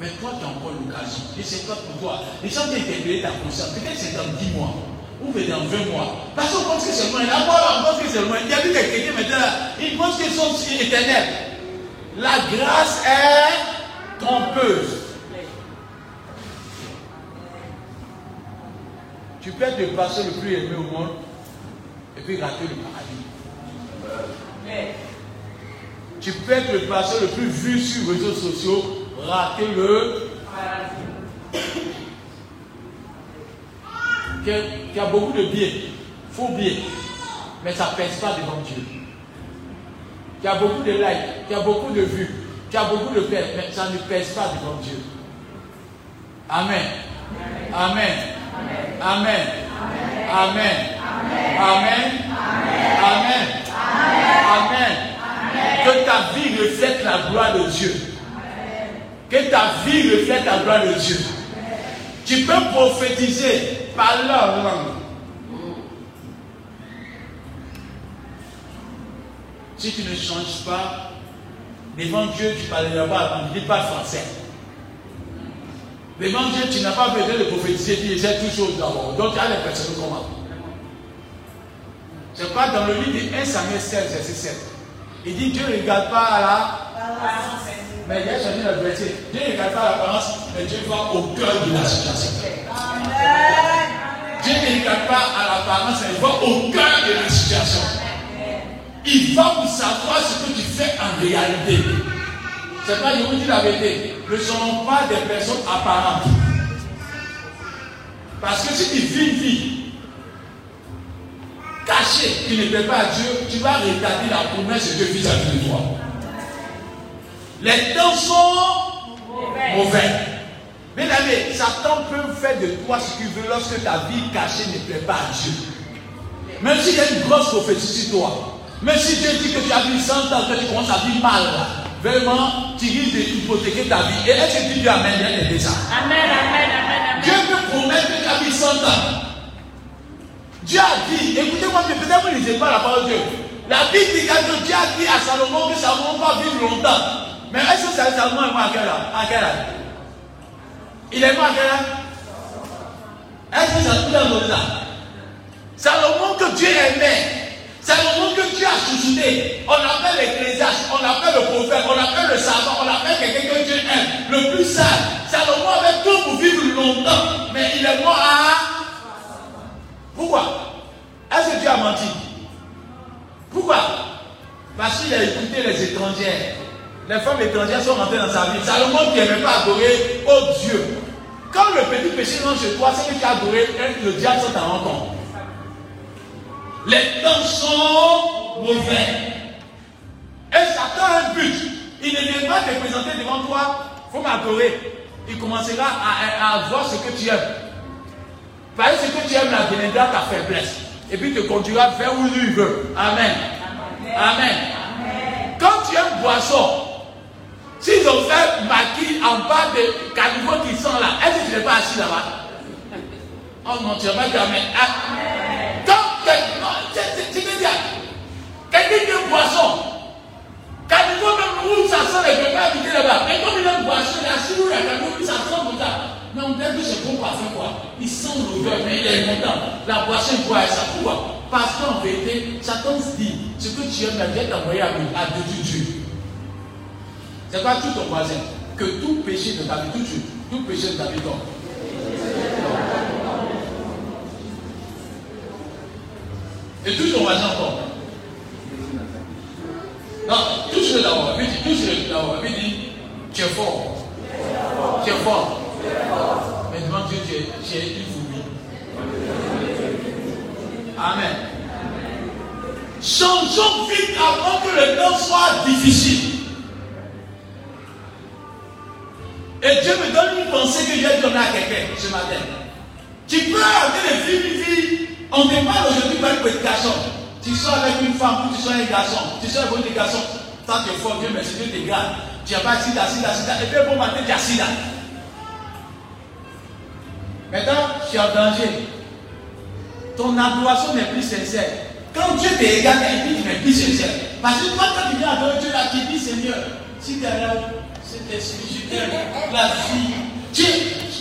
S1: Mais toi, tu as encore l'occasion. Et c'est toi pour toi. Les gens qui interpellé ta conscience, peut-être c'est dans 10 mois. Ou peut-être dans 20 mois. Parce qu'on pense que c'est loin. D'abord, on pense que c'est loin. Il y a des chrétiens maintenant, ils pensent qu'ils sont éternels. La grâce est trompeuse. Tu peux être le pasteur le plus aimé au monde et puis rater le paradis. Tu peux être le pasteur le plus vu sur les réseaux sociaux, rater le a, qui a beaucoup de biens, faux biens, mais ça ne pèse pas devant Dieu. Qui a beaucoup de likes, qui a beaucoup de vues, qui a beaucoup de paix, mais ça ne pèse pas devant Dieu. Amen. Amen. Amen. Amen. Amen. Amen. Que ta vie reflète la gloire de Dieu. Que ta vie reflète la gloire de Dieu. Tu peux prophétiser par leur langue. Si tu ne changes pas, devant Dieu, tu parleras pas, tu ne dis pas français. Dieu, tu n'as pas besoin de prophétiser, tu disais toutes choses d'abord. Donc, tu as les personnes comment C'est pas dans le livre de 1 Samuel 16, verset 7. Il dit Dieu ne regarde pas à la. Mais il a changé le verset. Dieu ne regarde pas à l'apparence, mais Dieu voit au cœur de la situation. Dieu ne regarde pas à l'apparence, mais il voit au cœur de la situation. Il va pour savoir ce que tu fais en réalité. C'est pas, je vous dis la vérité, ne sont pas des personnes apparentes. Parce que si tu vis une vie cachée qui ne plaît pas à Dieu, tu vas retarder la promesse de Dieu vis-à-vis de toi. Les temps sont mauvais. Mesdames, Satan peut faire de toi ce qu'il veut lorsque ta vie cachée ne plaît pas à Dieu. Même s'il y a une grosse prophétie sur toi, même si Dieu dit que tu as vu 100 ans, que tu commences à vivre mal, vraiment, tu risques d'hypothéquer ta vie. Et est-ce que tu dis Amen, bien aidé ça
S2: Amen, amen, amen, amen.
S1: Dieu peut promettre que vu 100 ans. Dieu a dit, écoutez-moi, peut-être vous ne lisez pas la parole de Dieu. La Bible dit que Dieu a dit à Salomon que Salomon va vivre longtemps. Mais est-ce que Salomon est mort à quel âge À quel âge Il est mort à quel âge Est-ce que Salomon est mort Salomon que Dieu aimait. Salomon que Dieu a chouchouté. On appelle l'ecclésiaste, on appelle le prophète, on appelle le savant, on appelle quelqu'un que Dieu aime. Le plus sage. Salomon avait tout pour vivre longtemps. Mais il est mort à. Pourquoi? Est-ce que Dieu a menti? Pourquoi? Parce qu'il a écouté les étrangères. Les femmes étrangères sont rentrées dans sa vie. Salomon qui n'aimait pas adorer oh Dieu. Quand le petit péché rentre chez toi, c'est que tu as adoré le diable sans t'en rendre compte. Les temps sont mauvais. Et Satan a un but. Il ne vient pas te présenter devant toi, il faut m'adorer. Il commencera à, à, voir ce que tu aimes. Parce que ce que tu aimes la deviendra ta faiblesse. Et puis te conduira vers où lui veut. Amen. Amen. Quand tu aimes boisson, s'ils ont fait maquis en bas de caniveau qui sont là, est-ce que tu n'es pas assis là-bas? Oh non, tu n'as pas dit Amen. Dit que c'est bon quoi? Il sent l'odeur, mais il est content. La boisson, il boit ça. Pourquoi Parce qu'en vérité, Satan se dit, ce que tu aimes, la vie est envoyé à de Dieu. C'est pas tout ton voisin. Que tout péché de ta vie, tout, tout péché de ta vie tombe. Et tout ton voisin tombe. Non, touche-le d'abord. Touche-le d'abord. Il dit, tu es fort. Tu es fort. Dieu. Amen. Changeons vite avant que le temps soit difficile. Et Dieu me donne une pensée que j'ai donnée à quelqu'un ce matin. Tu peux arrêter de vivre une vie. On te parle aujourd'hui par une petite garçon. Tu sors avec une femme ou tu sois un garçon. Tu sors avec un garçon. Tant que fort, Dieu merci, Dieu te garde. Tu n'as pas sida, sida, sida. Et puis bon matin, tu as sida. Maintenant, tu es en danger. Ton adoration n'est plus sincère. Quand Dieu te regarde, il dit tu n'es plus sincère. Parce que toi, quand tu viens adorer Dieu là, tu dis Seigneur, si derrière cet esprit, je la fille, tu,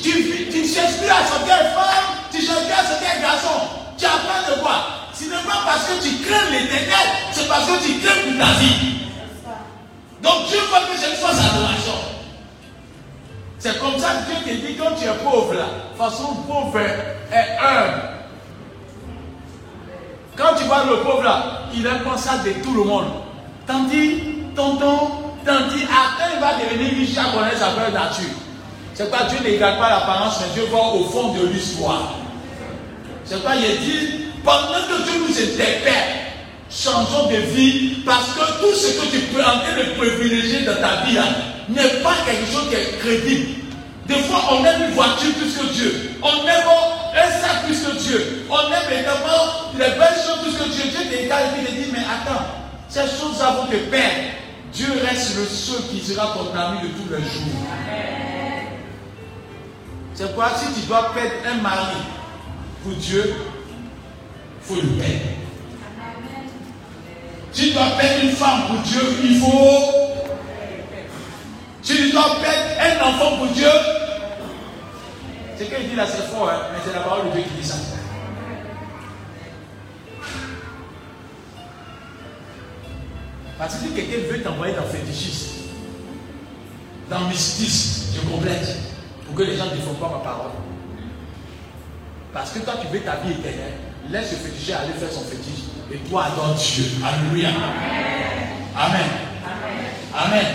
S1: tu, tu t'inspires à ce qu'elle femme, tu t'inspires à ce qu'elle garçon. Tu apprends de quoi? Ce n'est pas parce que tu crains l'éternel, c'est parce que tu crains pour ta vie. Donc Dieu veut que je fasse adoration. C'est comme ça que Dieu te dit quand tu es pauvre là, façon pauvre est humble. Quand tu vois le pauvre là, il aime pas ça de tout le monde. Tandis, tonton, tandis, après il va devenir riche à connaître sa nature. C'est pas Dieu ne pas l'apparence, mais Dieu voit au fond de l'histoire. C'est pas il dit, pendant que Dieu nous interpelle, changeons de vie, parce que tout ce que tu peux en train de privilégier dans ta vie n'est pas quelque chose qui est crédible. Des fois, on aime une voiture plus que Dieu. On aime un sac plus que Dieu. On aime également les belles choses plus que Dieu. Dieu regarde et te dit, mais attends, ces choses-là vont te perdre. Dieu reste le seul qui sera ton ami de tous les jours. C'est quoi si tu dois perdre un mari pour Dieu, il faut le perdre. Si tu dois perdre une femme pour Dieu, il faut. Tu dois perdre un enfant pour Dieu, c'est qu'il dit là, c'est fort, hein, mais c'est la parole de Dieu qui dit ça. Parce que si quelqu'un veut t'envoyer dans fétichisme, dans mystisme, je complète, pour que les gens ne défendent pas ma parole. Parce que toi, tu veux ta vie éternelle, laisse le féticheur aller faire son fétiche et toi adore Dieu. Alléluia. Amen. Amen.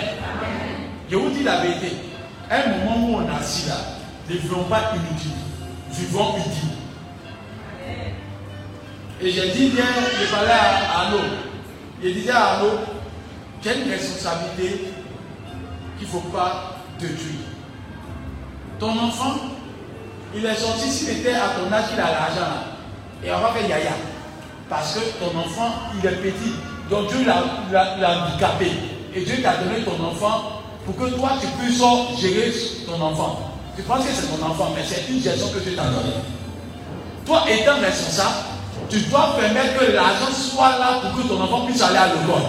S1: Je vous dis la vérité. Un moment où on est assis là, ne vivons pas inutiles, vivons utiles. Et j'ai dit bien, je parlais à Arnaud. Je disais à Arnaud, tu as une responsabilité qu'il ne faut pas tuer. Ton enfant, il est sorti, s'il était à ton âge, il a l'argent Et on va faire yaya. Parce que ton enfant, il est petit. Donc Dieu l'a handicapé. Et Dieu t'a donné ton enfant pour que toi, tu puisses gérer ton enfant. Tu penses que c'est ton enfant, mais c'est une gestion que Dieu t'a donnée. Toi, étant responsable, tu dois permettre que l'argent soit là pour que ton enfant puisse aller à l'école.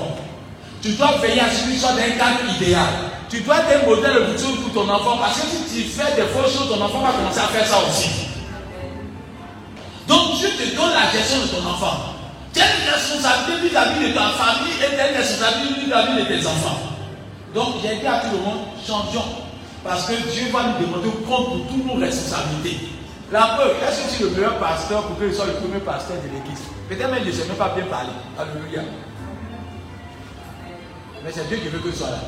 S1: Tu dois veiller à ce qu'il soit dans un cadre idéal. Tu dois être un modèle pour ton enfant parce que si tu fais des fausses choses, ton enfant va commencer à faire ça aussi. Donc Dieu te donne la gestion de ton enfant. Tu as responsabilité vis-à-vis de ta famille et tu as responsabilité vis-à-vis de tes enfants. Donc j'ai dit à tout le monde, changeons. Parce que Dieu va nous demander compte pour toutes nos responsabilités. La preuve, est-ce que tu es le meilleur pasteur pour qu'il soit le premier pasteur de l'église Peut-être même je ne sais même pas bien parler. Alléluia. Mais c'est Dieu qui veut que je sois là.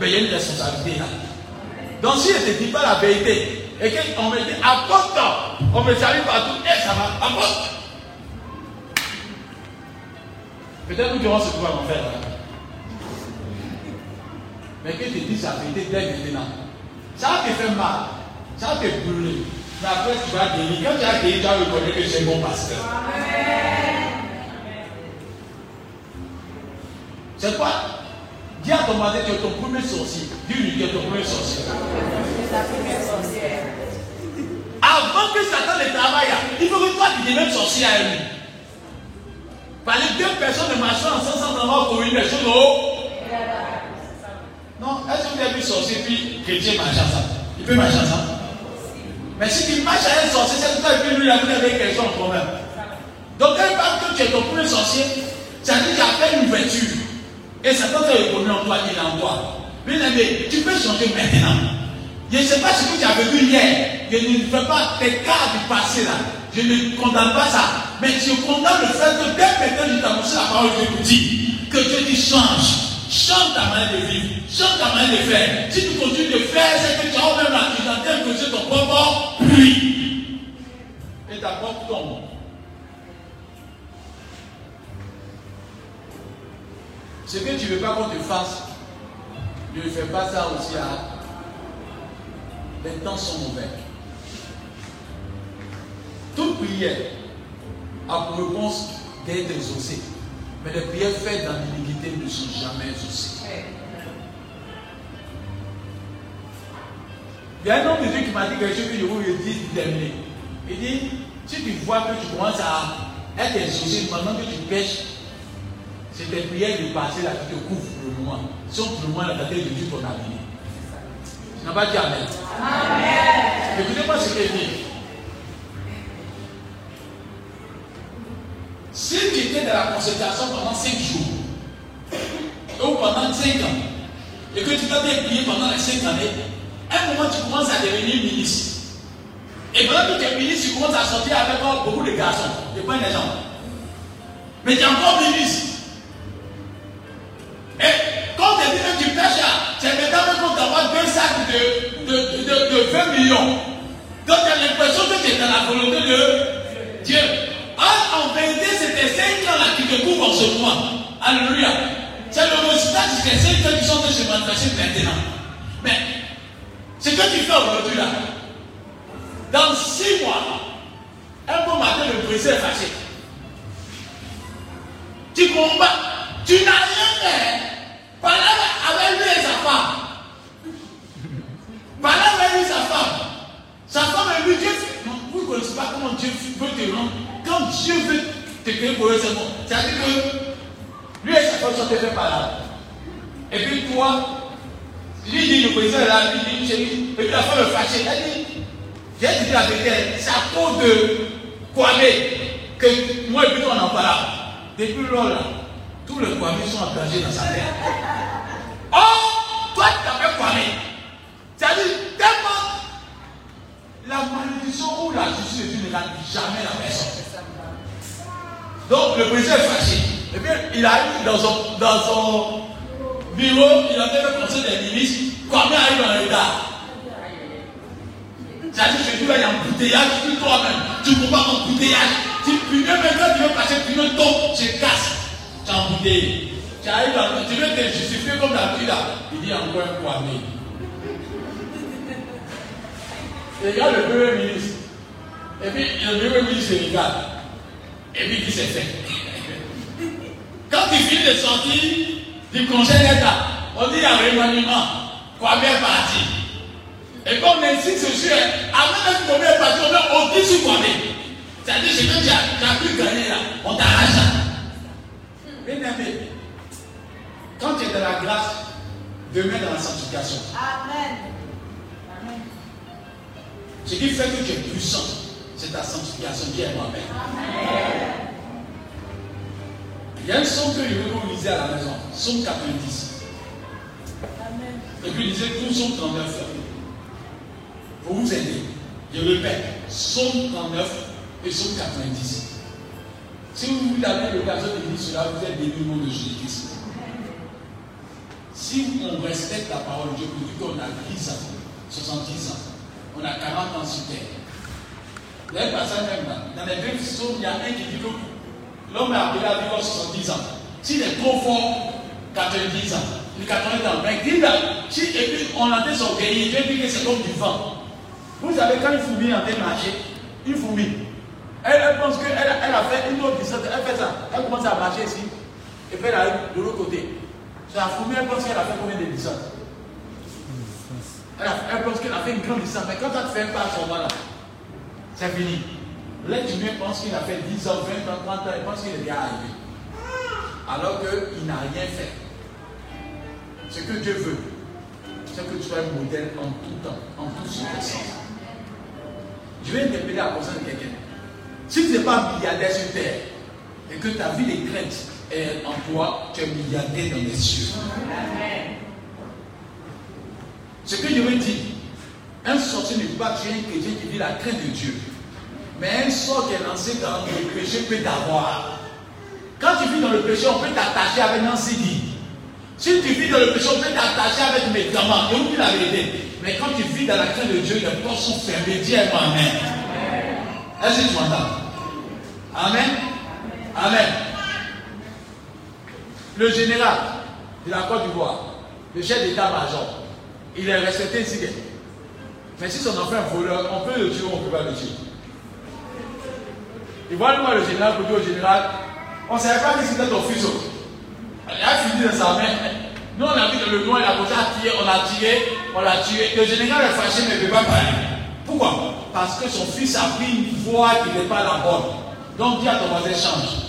S1: Mais il y a une responsabilité là. Donc si je ne te dis pas la vérité, et qu'on me dit apporte, on me salue partout, et ça va, apporte. Peut-être nous ce qu'on va en faire. Là. Mais que tu dis la vérité dès maintenant. Ça va te faire mal. Ça va te brûler. Mais après, tu vas guérir. Quand tu as guéri, tu vas reconnaître que c'est bon pasteur. C'est quoi? Dis à ton mari que tu es ton premier sorcier. Dis-lui que tu es ton premier sorcier. Avant que Satan ne travaille, il faut que toi tu deviennes sorcier à lui. Par les deux personnes ne marchent ensemble sans avoir commis des choses Non, est-ce que vous avez vu sorcier puis chrétien marcher ensemble Il peut marcher ensemble. Mais si tu marches à un sorcier, c'est que toi et puis lui, vous avez quelque chose en commun. Donc, quand il parle que tu es ton premier sorcier, ça dit qu'il y a fait une ouverture. Et Satan te reconnaît en toi, il en toi. Bien aimé, tu peux changer maintenant. Je ne sais pas ce que tu as vécu hier. Je ne fais pas tes cas du passé là. Je ne condamne pas ça. Mais je condamne le fait que dès maintenant, je t'annonce la parole de Dieu dit que Dieu dit change. Change ta manière de vivre. Change ta manière de faire. Si tu continues de faire ce que tu as même là, tu es en train de causer ton propre pluie. Et ta propre tombe. Ce que tu ne veux pas qu'on te fasse, ne fais pas ça aussi à. Les temps sont mauvais. Toute prière a pour réponse d'être exaucée. Mais les prières faites dans l'iniquité ne sont jamais exaucées. Il y a un homme de Dieu qui m'a dit quelque chose que je vous dis terminer. Il dit, si tu vois que tu commences à être exaucé pendant que tu pêches, C'est tes prières du passé là qui te couvrent pour le moment. Sauf pour le moment, la tête de Dieu ton avenir. Tu n'as pas dit Amen. Amen. Écoutez-moi ce qu'il dit. Si tu étais dans la consécration pendant 5 jours, ou pendant 5 ans, et que tu t'as prié pendant les 5 années, à un moment tu commences à devenir ministre. Et pendant que tu es ministre, tu commences à sortir avec beaucoup de garçons, de pas des gens. Mais tu es encore ministre. Et quand tu dis que tu pêches, tu es maintenant compte d'avoir deux sacs de, de, de, de 20 millions. Donc tu as l'impression que tu es dans la volonté de Dieu. En vérité, 5 ans là qui te couvrent en ce moment. Alléluia. C'est le résultat de ces 5 ans qui sont de se manifester maintenant. Mais ce que tu fais aujourd'hui là, dans 6 mois, un bon matin, le brisé est fâché. Tu combats, tu n'as rien fait. Par là, avec lui et sa femme. Par là, avec lui et sa femme. Sa femme est lui, Dieu. Vous ne connaissez pas comment Dieu veut te rendre. Quand Dieu veut pour eux, c'est bon. C'est-à-dire que lui et sa femme sont faits par là. Et puis toi, lui dit, le président là, lui dit, chérie. Et puis la femme est fâchée. Elle dit, j'ai dit la vérité, c'est à cause de Kwame que moi et puis toi on en parle. Depuis lors là, tous les Kwame sont engagés dans sa terre. Oh, toi tu t'appelles Kwame. C'est-à-dire, tellement la malédiction ou la justice de Dieu ne gagne jamais la personne. Donc le président est fâché. Et puis il arrive dans son, dans son bureau, il a fait le conseil des ministres. Kwame arrive dans le regard. C'est-à-dire que tu vas y embouteillage, tu toi-même, tu ne peux pas embouteillage. Tu punes, maintenant tu veux passer, tu veux tomber, je casse. Tu as embouteillé. Tu arrives, tu veux te justifier comme d'habitude là? Il dit encore un poignet. A le premier ministre. Et puis le premier ministre regarde. Et puis il dit c'est fait. Quand tu finis de sortir du conseil d'État, on dit il y a remaniement. Parti. Et comme on insiste sur avant même qu'on est parti, on au-dessus quoi C'est-à-dire que tu as, pu gagner là, on t'arrache ça. Bien aimé, quand tu es dans la grâce, demeure dans la sanctification.
S2: Amen.
S1: Amen. Ce qui fait que tu es puissant, c'est ta sanctification qui est moi-même. Amen. Il y a un son que je veux vous liser à la maison, son 90. Amen. Et puis lisez tout son 39 pour vous aider. Je répète, Somme 39 et Somme 90. Si vous avez l'occasion de lire cela, vous êtes béni au de Jésus-Christ. Si on respecte la parole de Dieu, pour qu'on a 10 ans, 70 ans, on a 40 ans sur terre. Vous avez passé là. Dans les deux psaumes, il y a un qui dit que l'homme est appelé à vivre 70 ans. S'il est trop fort, 90 ans. 80 ans. Mais là, si, on a des orgueillés, Dieu dit que c'est comme du vent. Vous savez, quand une fourmi en train de marcher, une fourmi, elle, pense qu'elle elle a fait une autre distance, elle fait ça, elle commence à marcher ici, et puis elle arrive de l'autre côté. La fourmi, elle pense qu'elle a fait combien de distance elle, elle, pense qu'elle a fait une grande distance, mais quand elle fait un pas à son là, c'est fini. L'être humain pense qu'il a fait 10 ans, 20 ans, 30 ans, il pense qu'il est bien arrivé. Alors qu'il n'a rien fait. Ce que Dieu veut, c'est que tu sois un modèle en tout temps, en toutes circonstances. Je vais interpeller à cause de quelqu'un. Si tu n'es pas milliardaire sur terre et que ta vie de crainte est en toi, tu es milliardaire dans les cieux. Ce que je veux dire, un sorcier ne peut pas tuer un chrétien qui vit la crainte de Dieu. Mais un sort qui est lancé dans le péché peut t'avoir. Quand tu vis dans le péché, on peut t'attacher avec un CD. Si tu vis dans le péché, on peut t'attacher avec mes médicaments. Je vous dis la vérité. Mais quand tu vis dans la crainte de Dieu, les portes sont fermées. Dis Amen. Est-ce que tu m'entends? Amen? Amen. Le général de la Côte d'Ivoire, le chef d'état-major, il est respecté ici. Mais si son enfant est voleur, on peut le tuer ou on ne peut pas le tuer. Il voit le général pour dire au général, on ne savait pas que c'était ton fils. Il a fini dans sa main. Nous, on a vu que le noir, il a commencé à tirer, on l'a tiré, on l'a tué. Le général est fâché, mais il ne peut pas parler. Pourquoi? Parce que son fils a pris une voie qui n'est pas la bonne. Donc dis à ton voisin, change.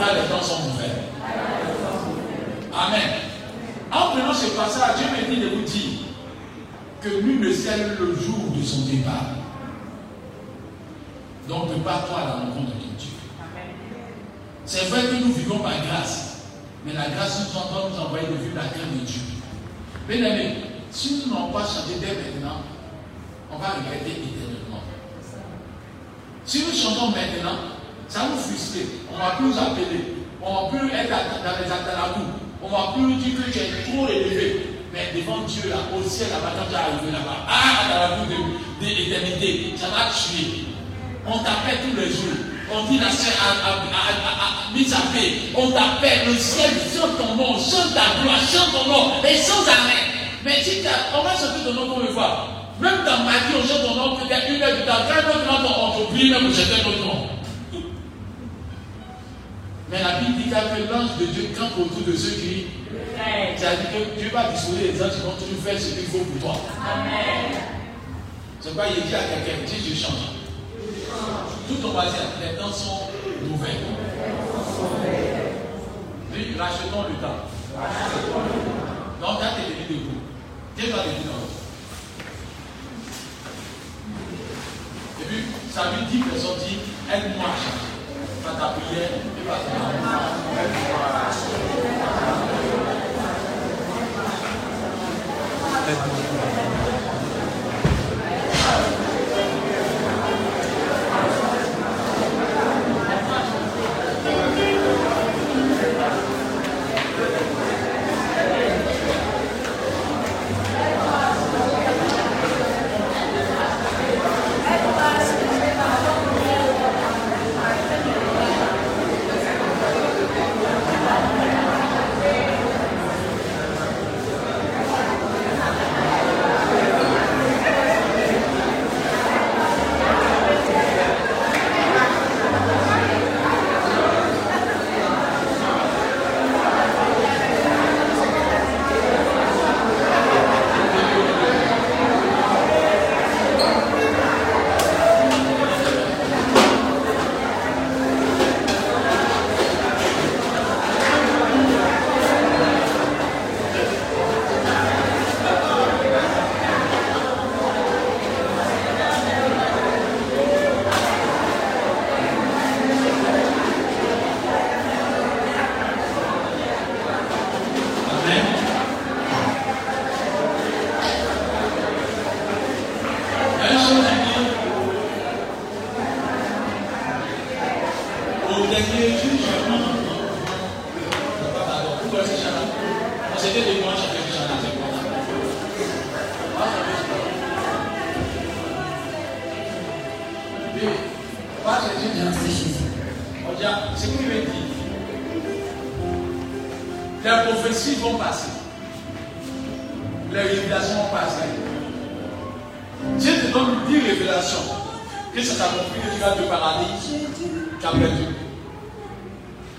S1: Car les temps sont mauvais. Amen. En prenant ce passage, Dieu me dit de vous dire que lui ne sait le jour de son départ. Donc, prépare-toi à la rencontre de Dieu. C'est vrai que nous vivons par grâce, mais la grâce nous entend nous envoyer de vivre la crainte de Dieu. Bien aimé, si nous n'avons pas changé dès maintenant, on va regretter éternellement. Si nous chantons maintenant, ça nous frustre. On ne va plus nous appeler. On ne va plus être dans les atalagous. On ne va plus nous dire que tu es trop élevé. Devant Dieu, au ciel, là-bas, quand tu arrivé là-bas, ah, dans la boue d'éternité, ça va tuer. On t'appelle tous les jours. On dit la sœur a, mis à paix. On t'appelle, le ciel chante ton nom, chante ta gloire, chante ton nom, et sans arrêt. Mais si on va chanter ton nom comme une fois. Même dans ma vie, on chante ton nom peut-être une heure de temps. Quand nom, on t'oublie même chanter notre nom. Mais la Bible dit que l'ange de Dieu campe autour de ceux qui. C'est-à-dire que Dieu va disposer les anges qui vont toujours faire ce qu'il faut pour toi. Amen. C'est quoi il dit à quelqu'un, dis je change. Tout ton voisin, les temps sont nouvelles. Puis rachetons le temps. Donc, quand tu es de debout, Dieu va te dire non. Et puis, ça lui dit, personne dit, aide-moi à changer ta prière et Les prophéties vont passer. Les révélations vont passer. Dieu te donne dix révélations. Et ça t'a compris que tu vas te paradis, tu as perdu.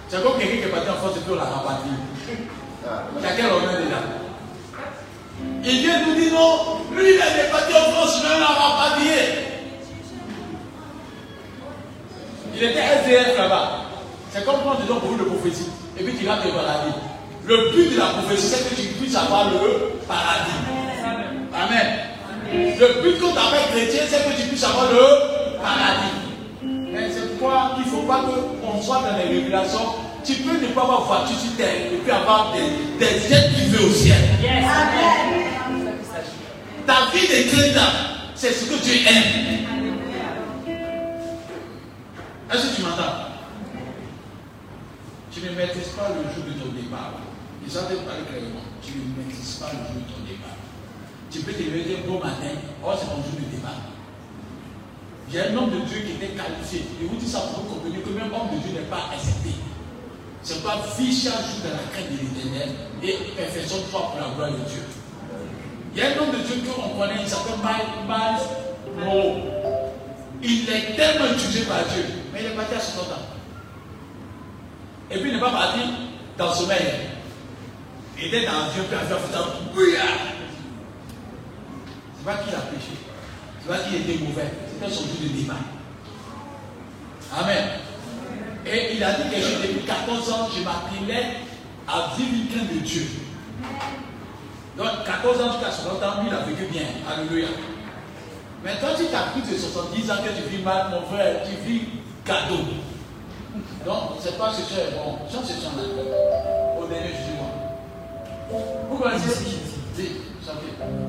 S1: C'est comme quelqu'un qui est parti en France et puis l'a rabattu. Quelqu'un ah. revient déjà. Il vient nous dire non, lui il est parti en France, je vais l'a rapatrier. Il était SDF là-bas. C'est comme quand tu donnes beaucoup de prophéties et puis tu vas te balader. Le but de la prophétie, c'est que tu puisses avoir le paradis. Amen. Le but qu'on t'appelle chrétien, c'est que tu puisses avoir le paradis. Mais c'est pourquoi il ne faut pas qu'on soit dans les régulations. Tu peux ne pas avoir voiture sur terre et puis avoir des, des jets privés au ciel. Amen. Ta vie de chrétien,
S3: c'est ce que tu aimes. Est-ce que tu m'entends? Tu ne maîtrises pas le jour de ton départ. Les gens te parlent clairement. Tu ne maîtrises pas le jour de ton départ. Tu peux te lever bon matin, oh, c'est mon jour de départ. Il y a
S1: un homme de Dieu qui était qualifié. Je vous dis ça pour vous comprendre que même homme de Dieu n'est
S3: pas accepté. C'est pas fiche à jour dans la crainte de l'éternel et perfectionne-toi pour la gloire de Dieu. Il y a un homme de Dieu qu'on connaît, il s'appelle Miles
S1: Monroe. Il est tellement utilisé par Dieu, mais il est parti à son temps. Et puis il n'est pas parti dans le sommeil. Il était dans Dieu, puis après, faisant prière. C'est pas qu'il a péché. C'est pas qu'il était mauvais. C'était son jour de débat. Amen. Et il a dit que depuis 14 ans, je m'appelais à vivre de Dieu. Donc, 14 ans jusqu'à 60 ans, il a vécu bien. Alléluia. Mais toi, tu t'as pris de 70 ans que tu vis mal, mon frère, tu vis cadeau. Donc, c'est pas ce que bon. Change ce chant-là. Au dernier jour jugement. Vous connaissez Dis, chantez. Ami,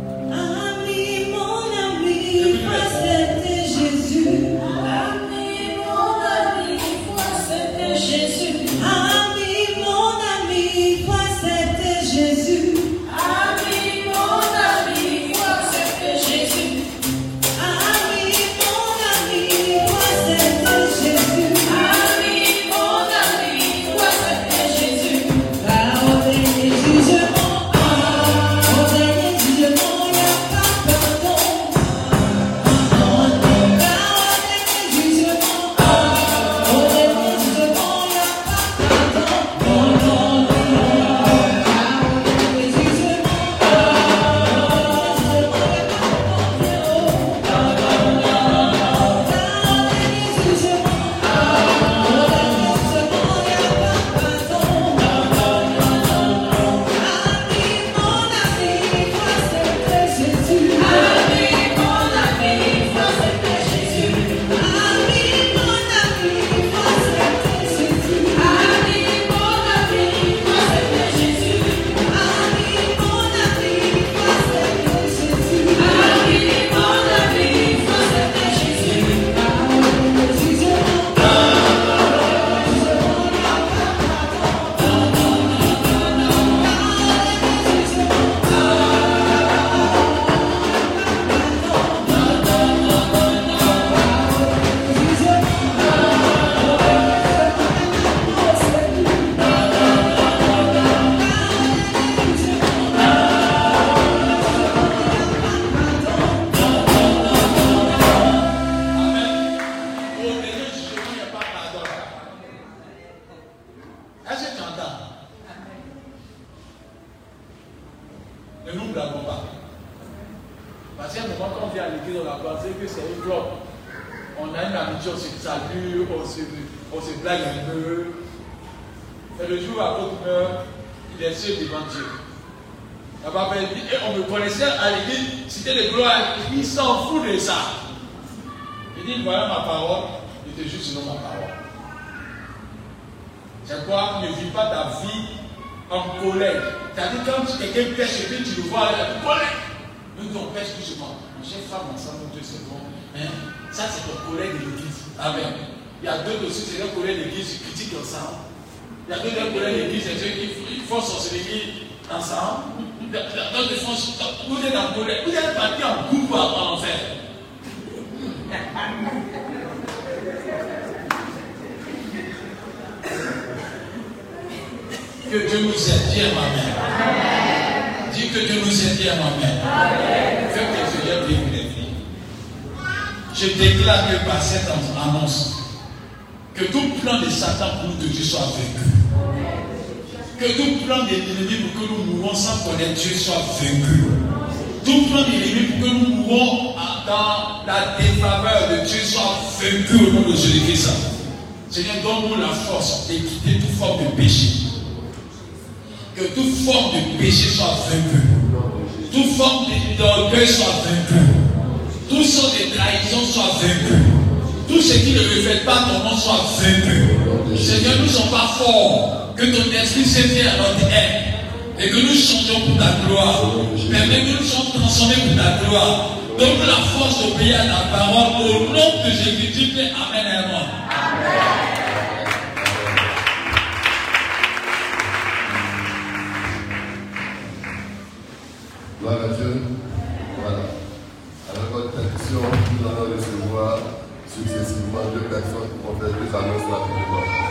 S1: on se salue, on se, on se blague un peu. Et le jour où l'apôtre meurt, il est seul devant Dieu. La Bible dit, et on me connaissait à l'église, c'était de gloire. Il s'en fout de ça. Il dit, voilà ma parole, je te jure selon ma parole. C'est quoi? Ne vis pas ta vie en colère. C'est-à-dire quand quelqu'un pêche et puis tu le vois, il a colère. Nous, on pêche plus souvent. Chef femme ensemble, deux secondes. Hein? Ça, c'est ton collègue de l'église. Amen. Il y a deux aussi, c'est un collègue de l'église, ils critiquent ensemble. Il y a deux collègues de l'église, c'est ceux qui font sorcellerie ensemble. Dans des fonds, vous êtes en colère. Vous êtes partis en groupe en enfer. Que Dieu nous aide, à ma mère. Dis que Dieu nous aide, à ma mère. Je déclare que par cette annonce, que tout plan de Satan pour nous de Dieu soit vaincu. Que tout plan de l'ennemi pour que nous mourons sans connaître Dieu soit vaincu. Tout plan de l'ennemi pour que nous mourons dans la défaveur de Dieu soit vaincu au nom de Jésus-Christ. Seigneur, donne-nous la force de quitter toute forme de péché. Que toute forme de péché soit vaincue. Toute forme d'orgueil soit vaincue. Toute sorte de trahison soit vaincue. Tout ce qui ne reflète pas ton nom soit vaincu. Seigneur, nous ne sommes pas forts. Que ton esprit s'éteille à notre aide. Et que nous changeons pour ta gloire. Permets que nous soyons transformés pour ta gloire. Donne-nous la force d'obéir à ta parole. Au nom de Jésus-Christ, Amen et Amen.
S5: Gloire à. Nous allons recevoir successivement deux personnes qui vont faire deux annonces rapidement.